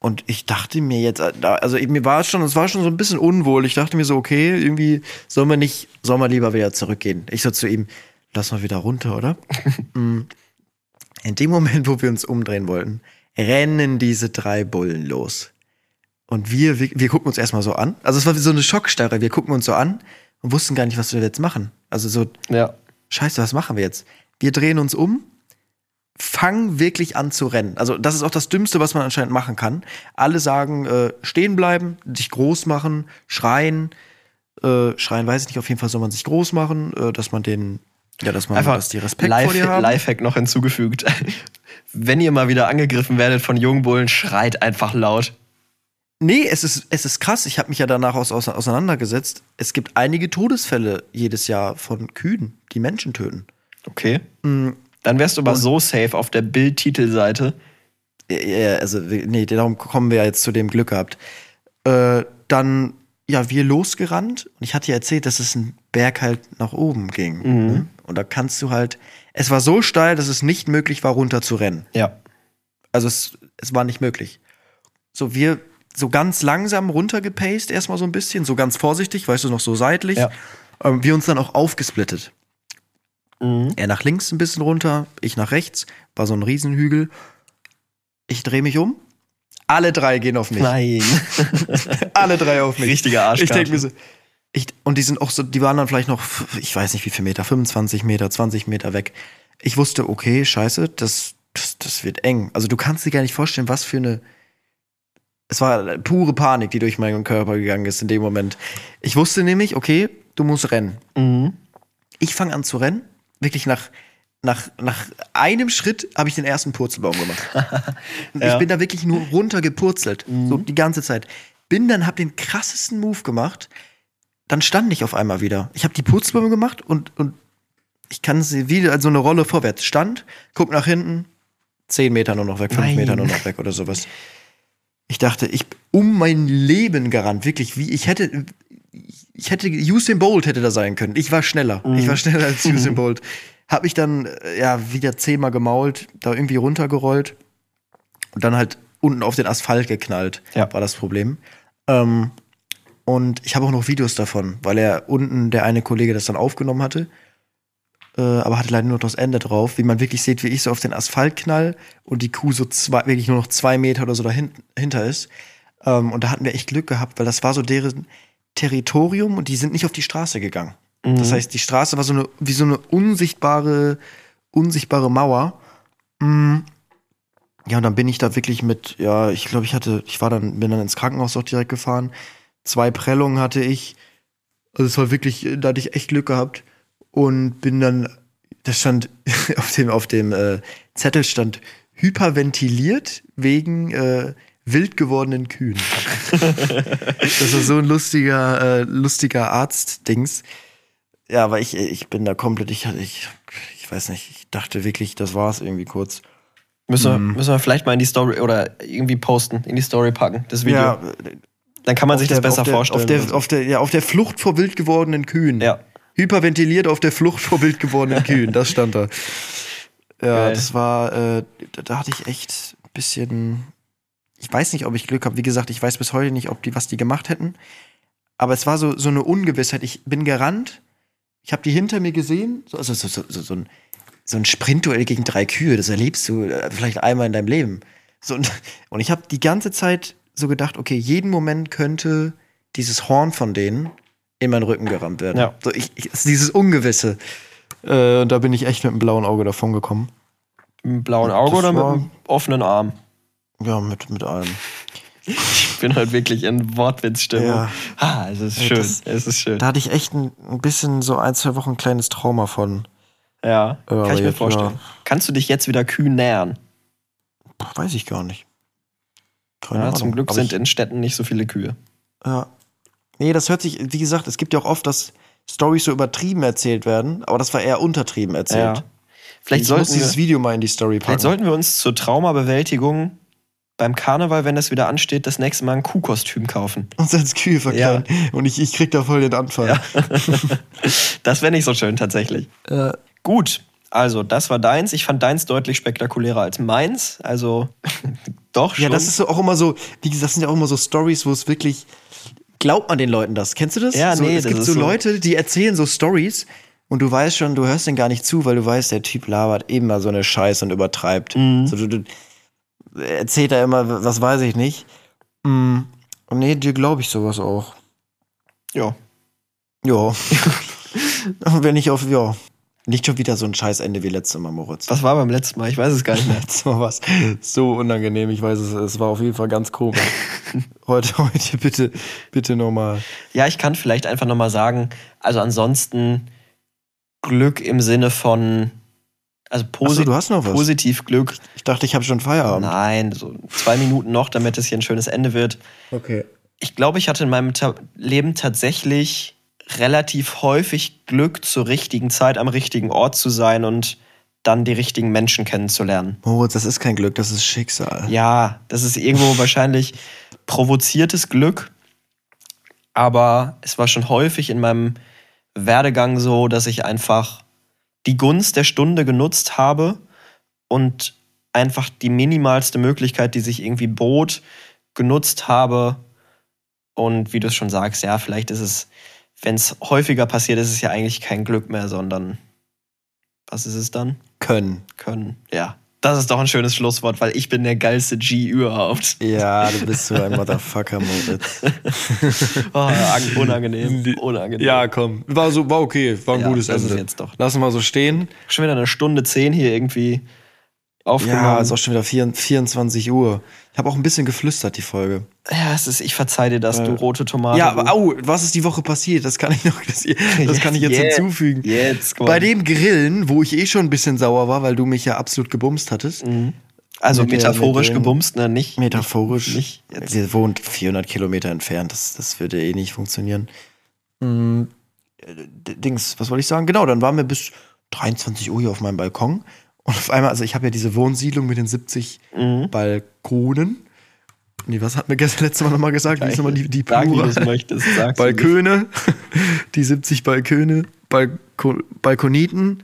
Und ich dachte mir jetzt, äh, also mir war es schon, es war schon so ein bisschen unwohl. Ich dachte mir so, okay, irgendwie sollen wir nicht, sollen wir lieber wieder zurückgehen. Ich so zu ihm, lass mal wieder runter, oder? Mm. In dem Moment, wo wir uns umdrehen wollten, rennen diese drei Bullen los. Und wir, wir, wir gucken uns erstmal so an. Also es war wie so eine Schockstarre. Wir gucken uns so an und wussten gar nicht, was wir jetzt machen. Also so, Ja. Scheiße, was machen wir jetzt? Wir drehen uns um, fangen wirklich an zu rennen. Also das ist auch das Dümmste, was man anscheinend machen kann. Alle sagen, äh, stehen bleiben, sich groß machen, schreien. Äh, schreien weiß ich nicht, auf jeden Fall soll man sich groß machen, äh, dass man den, ja, dass man, Einfach dass die Respekt Life, vor dir haben. Lifehack noch hinzugefügt. Wenn ihr mal wieder angegriffen werdet von Jungbullen, schreit einfach laut. Nee, es ist, es ist krass. Ich habe mich ja danach aus, aus, auseinandergesetzt. Es gibt einige Todesfälle jedes Jahr von Kühen, die Menschen töten. Okay. Dann wärst du aber so safe auf der Bild-Titelseite. Ja, also, nee, darum kommen wir ja jetzt zu dem Glück gehabt. Äh, dann, ja, wir losgerannt und ich hatte ja erzählt, dass es ein Berg halt nach oben ging. Ne? Und da kannst du halt, es war so steil, dass es nicht möglich war, runter zu rennen. Ja. Also es, es war nicht möglich. So, wir so ganz langsam runtergepaced, erstmal so ein bisschen, so ganz vorsichtig, weißt du, noch so seitlich. Ja. Ähm, wir uns dann auch aufgesplittet. Mhm. Er nach links ein bisschen runter, ich nach rechts, war so ein Riesenhügel. Ich drehe mich um. Alle drei gehen auf mich. Nein. Alle drei auf mich. Richtige Arschkarte. Ich denke mir so, ich, und die sind auch so, die waren dann vielleicht noch, ich weiß nicht wie viel Meter, 25 Meter, 20 Meter weg. Ich wusste, okay, scheiße, das, das, das wird eng. Also du kannst dir gar nicht vorstellen, was für eine. Es war pure Panik, die durch meinen Körper gegangen ist in dem Moment. Ich wusste nämlich, okay, du musst rennen. Mhm. Ich fange an zu rennen, wirklich nach, nach, nach einem Schritt habe ich den ersten Purzelbaum gemacht. Ja. Ich bin da wirklich nur runtergepurzelt, so die ganze Zeit. Bin dann, hab den krassesten Move gemacht, dann stand ich auf einmal wieder. Ich habe die Purzelbäume gemacht und, und ich kann sie wieder als so eine Rolle vorwärts. Stand, guck nach hinten, zehn Meter nur noch weg, fünf Nein. Meter nur noch weg oder sowas. Ich dachte, ich um mein Leben gerannt, wirklich, wie ich hätte, ich hätte, Usain Bolt hätte da sein können. Ich war schneller. Ich war schneller als Usain Bolt. Hab ich dann, äh, ja, wieder zehnmal gemault, da irgendwie runtergerollt und dann halt unten auf den Asphalt geknallt, Ja. war das Problem. Ähm, und ich habe auch noch Videos davon, weil er unten der eine Kollege das dann aufgenommen hatte, äh, aber hatte leider nur noch das Ende drauf, wie man wirklich sieht, wie ich so auf den Asphalt knall und die Kuh so zwei, wirklich nur noch zwei Meter oder so dahinter ist. Ähm, und da hatten wir echt Glück gehabt, weil das war so deren Territorium und die sind nicht auf die Straße gegangen. Das heißt, die Straße war so eine, wie so eine unsichtbare, unsichtbare Mauer. Mm. Ja, und dann bin ich da wirklich mit, ja, ich glaube, ich hatte, ich war dann, bin dann ins Krankenhaus auch direkt gefahren. Zwei Prellungen hatte ich. Also es war wirklich, da hatte ich echt Glück gehabt. Und bin dann, da stand auf dem, auf dem äh, Zettel stand hyperventiliert wegen äh, wild gewordenen Kühen. das war so ein lustiger, äh, lustiger Arzt-Dings. Ja, aber ich, ich bin da komplett, ich ich, ich weiß nicht, ich dachte wirklich, das war's irgendwie kurz. Müssen, wir, müssen wir vielleicht mal in die Story oder irgendwie posten, in die Story packen, das Video. Ja, Dann kann man sich das besser auf der, vorstellen. Auf der, auf, der, ja, auf der Flucht vor wild gewordenen Kühen. Ja. Hyperventiliert auf der Flucht vor wild gewordenen Kühen, das stand da. Ja, Geil. das war, äh, da, da hatte ich echt ein bisschen. Ich weiß nicht, ob ich Glück habe. Wie gesagt, ich weiß bis heute nicht, ob die, was die gemacht hätten. Aber es war so, so eine Ungewissheit. Ich bin gerannt, ich habe die hinter mir gesehen, so, also, so, so, so, so ein, so ein Sprintduell gegen drei Kühe, das erlebst du äh, vielleicht einmal in deinem Leben. So, und, und ich habe die ganze Zeit so gedacht, okay, jeden Moment könnte dieses Horn von denen in meinen Rücken gerammt werden. Ja. So, ich, ich, dieses Ungewisse. Äh, und da bin ich echt mit einem blauen Auge davon gekommen. Mit einem blauen Auge Das oder mit einem offenen Arm? Ja, mit, mit allem. Ich bin halt wirklich in Wortwitzstimmung. Ja. Ah, es ist schön. das- es ist schön. Da hatte ich echt ein, ein bisschen so ein, zwei Wochen ein kleines Trauma von. Ja, kann ich mir jetzt, vorstellen. ja. Kannst du dich jetzt wieder kühn nähern? Boah, weiß ich gar nicht. Keine Ja, Ahnung. zum Glück Aber sind ich, in Städten nicht so viele Kühe. Ja. Nee, das hört sich, wie gesagt, es gibt ja auch oft, dass Storys so übertrieben erzählt werden, aber das war eher untertrieben erzählt. Ja. Vielleicht sollten, dieses wir, Video mal in die Story packen. vielleicht sollten wir uns zur Traumabewältigung beim Karneval, wenn das wieder ansteht, das nächste Mal ein Kuhkostüm kaufen. Uns als Kühe verkleiden. Und ich, ich krieg da voll den Anfall. Das wäre nicht so schön tatsächlich. Äh, Gut, also das war deins. Ich fand deins deutlich spektakulärer als meins. Also doch schon. Ja, das ist so auch immer so, wie gesagt, das sind ja auch immer so Stories, wo es wirklich. Glaubt man den Leuten das? Kennst du das? Ja, so, nee, Es das gibt so Leute, die erzählen so Stories und du weißt schon, du hörst den gar nicht zu, weil du weißt, der Typ labert immer so eine Scheiße und übertreibt. Mhm. So, du, du, erzählt er immer, was weiß ich nicht. Mm, Und nee, dir glaube ich sowas auch. ja. Ja. Wenn ich auf, ja. Nicht schon wieder so ein Scheißende wie letztes Mal, Moritz. Was war beim letzten Mal? Ich weiß es gar nicht mehr. Letztes Mal war es so unangenehm. Ich weiß es, es war auf jeden Fall ganz komisch. heute, heute bitte, bitte nochmal. Ja, ich kann vielleicht einfach nochmal sagen, also ansonsten Glück im Sinne von, also posi was. positiv Glück. Ich dachte, ich habe schon Feierabend. Nein, so zwei Minuten noch, damit es hier ein schönes Ende wird. Okay. Ich glaube, ich hatte in meinem Ta Leben tatsächlich relativ häufig Glück, zur richtigen Zeit am richtigen Ort zu sein und dann die richtigen Menschen kennenzulernen. Moritz, das ist kein Glück, das ist Schicksal. Ja, das ist irgendwo wahrscheinlich provoziertes Glück, aber es war schon häufig in meinem Werdegang so, dass ich einfach die Gunst der Stunde genutzt habe und einfach die minimalste Möglichkeit, die sich irgendwie bot, genutzt habe. Und wie du es schon sagst, ja, vielleicht ist es, wenn es häufiger passiert, ist es ja eigentlich kein Glück mehr, sondern was ist es dann? Können. Können. Ja. Das ist doch ein schönes Schlusswort, weil ich bin der geilste G überhaupt. Ja, du bist so ein Motherfucker, Moritz. Oh, ang- unangenehm. Unangenehm. komm. War, so, war okay, war ein Ja, gutes das ist Ende. jetzt doch. Lassen wir so stehen. Schon wieder eine Stunde zehn hier irgendwie aufgenommen. Ja, ist auch schon wieder 4, 24 Uhr. Ich habe auch ein bisschen geflüstert, die Folge. Ja, es ist, ich verzeih dir das, du rote Tomate. ja, aber au, was ist die Woche passiert? Das kann ich noch, das, das kann ich jetzt Yeah. hinzufügen. Jetzt, komm. Bei dem Grillen, wo ich eh schon ein bisschen sauer war, weil du mich ja absolut gebumst hattest, also mit metaphorisch mit gebumst, ne? Nicht. metaphorisch, Nicht jetzt. wir wohnen 400 Kilometer entfernt, das, das würde eh nicht funktionieren. Hm, äh, D- Dings, was wollte ich sagen? Genau, dann waren wir bis 23 Uhr hier auf meinem Balkon und auf einmal, also ich habe ja diese Wohnsiedlung mit den 70 Mhm. Balkonen. Nee, was hat mir gestern letztes Mal nochmal gesagt? Ist nochmal die, die Sag, möchtest. Balköne, die 70 Balköne, Balko Balkoniten.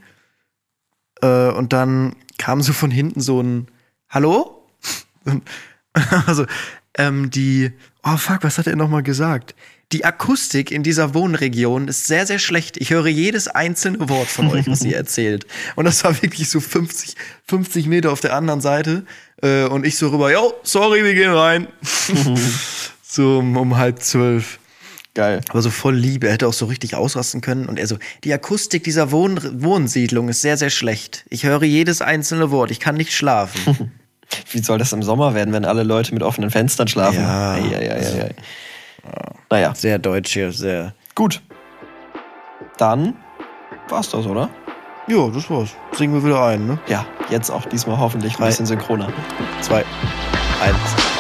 Äh, und dann kam so von hinten so ein Hallo? also, ähm, die, oh fuck, was hat er nochmal gesagt? Die Akustik in dieser Wohnregion ist sehr, sehr schlecht. Ich höre jedes einzelne Wort von euch, was ihr erzählt. Und das war wirklich so 50, 50 Meter auf der anderen Seite. Äh, und ich so rüber, yo, sorry, wir gehen rein. so um, um halb zwölf. Geil. Aber so voll Liebe. Er hätte auch so richtig ausrasten können. Und er so, die Akustik dieser Wohn Wohnsiedlung ist sehr, sehr schlecht. Ich höre jedes einzelne Wort. Ich kann nicht schlafen. Wie soll das im Sommer werden, wenn alle Leute mit offenen Fenstern schlafen? Ja, Ei, ei, ei, ei, ei. Naja, sehr deutsch hier, sehr. gut. Dann war's das, oder? Ja, das war's. Singen wir wieder ein, ne? Ja, jetzt auch diesmal hoffentlich ein bisschen synchroner. Zwei, eins.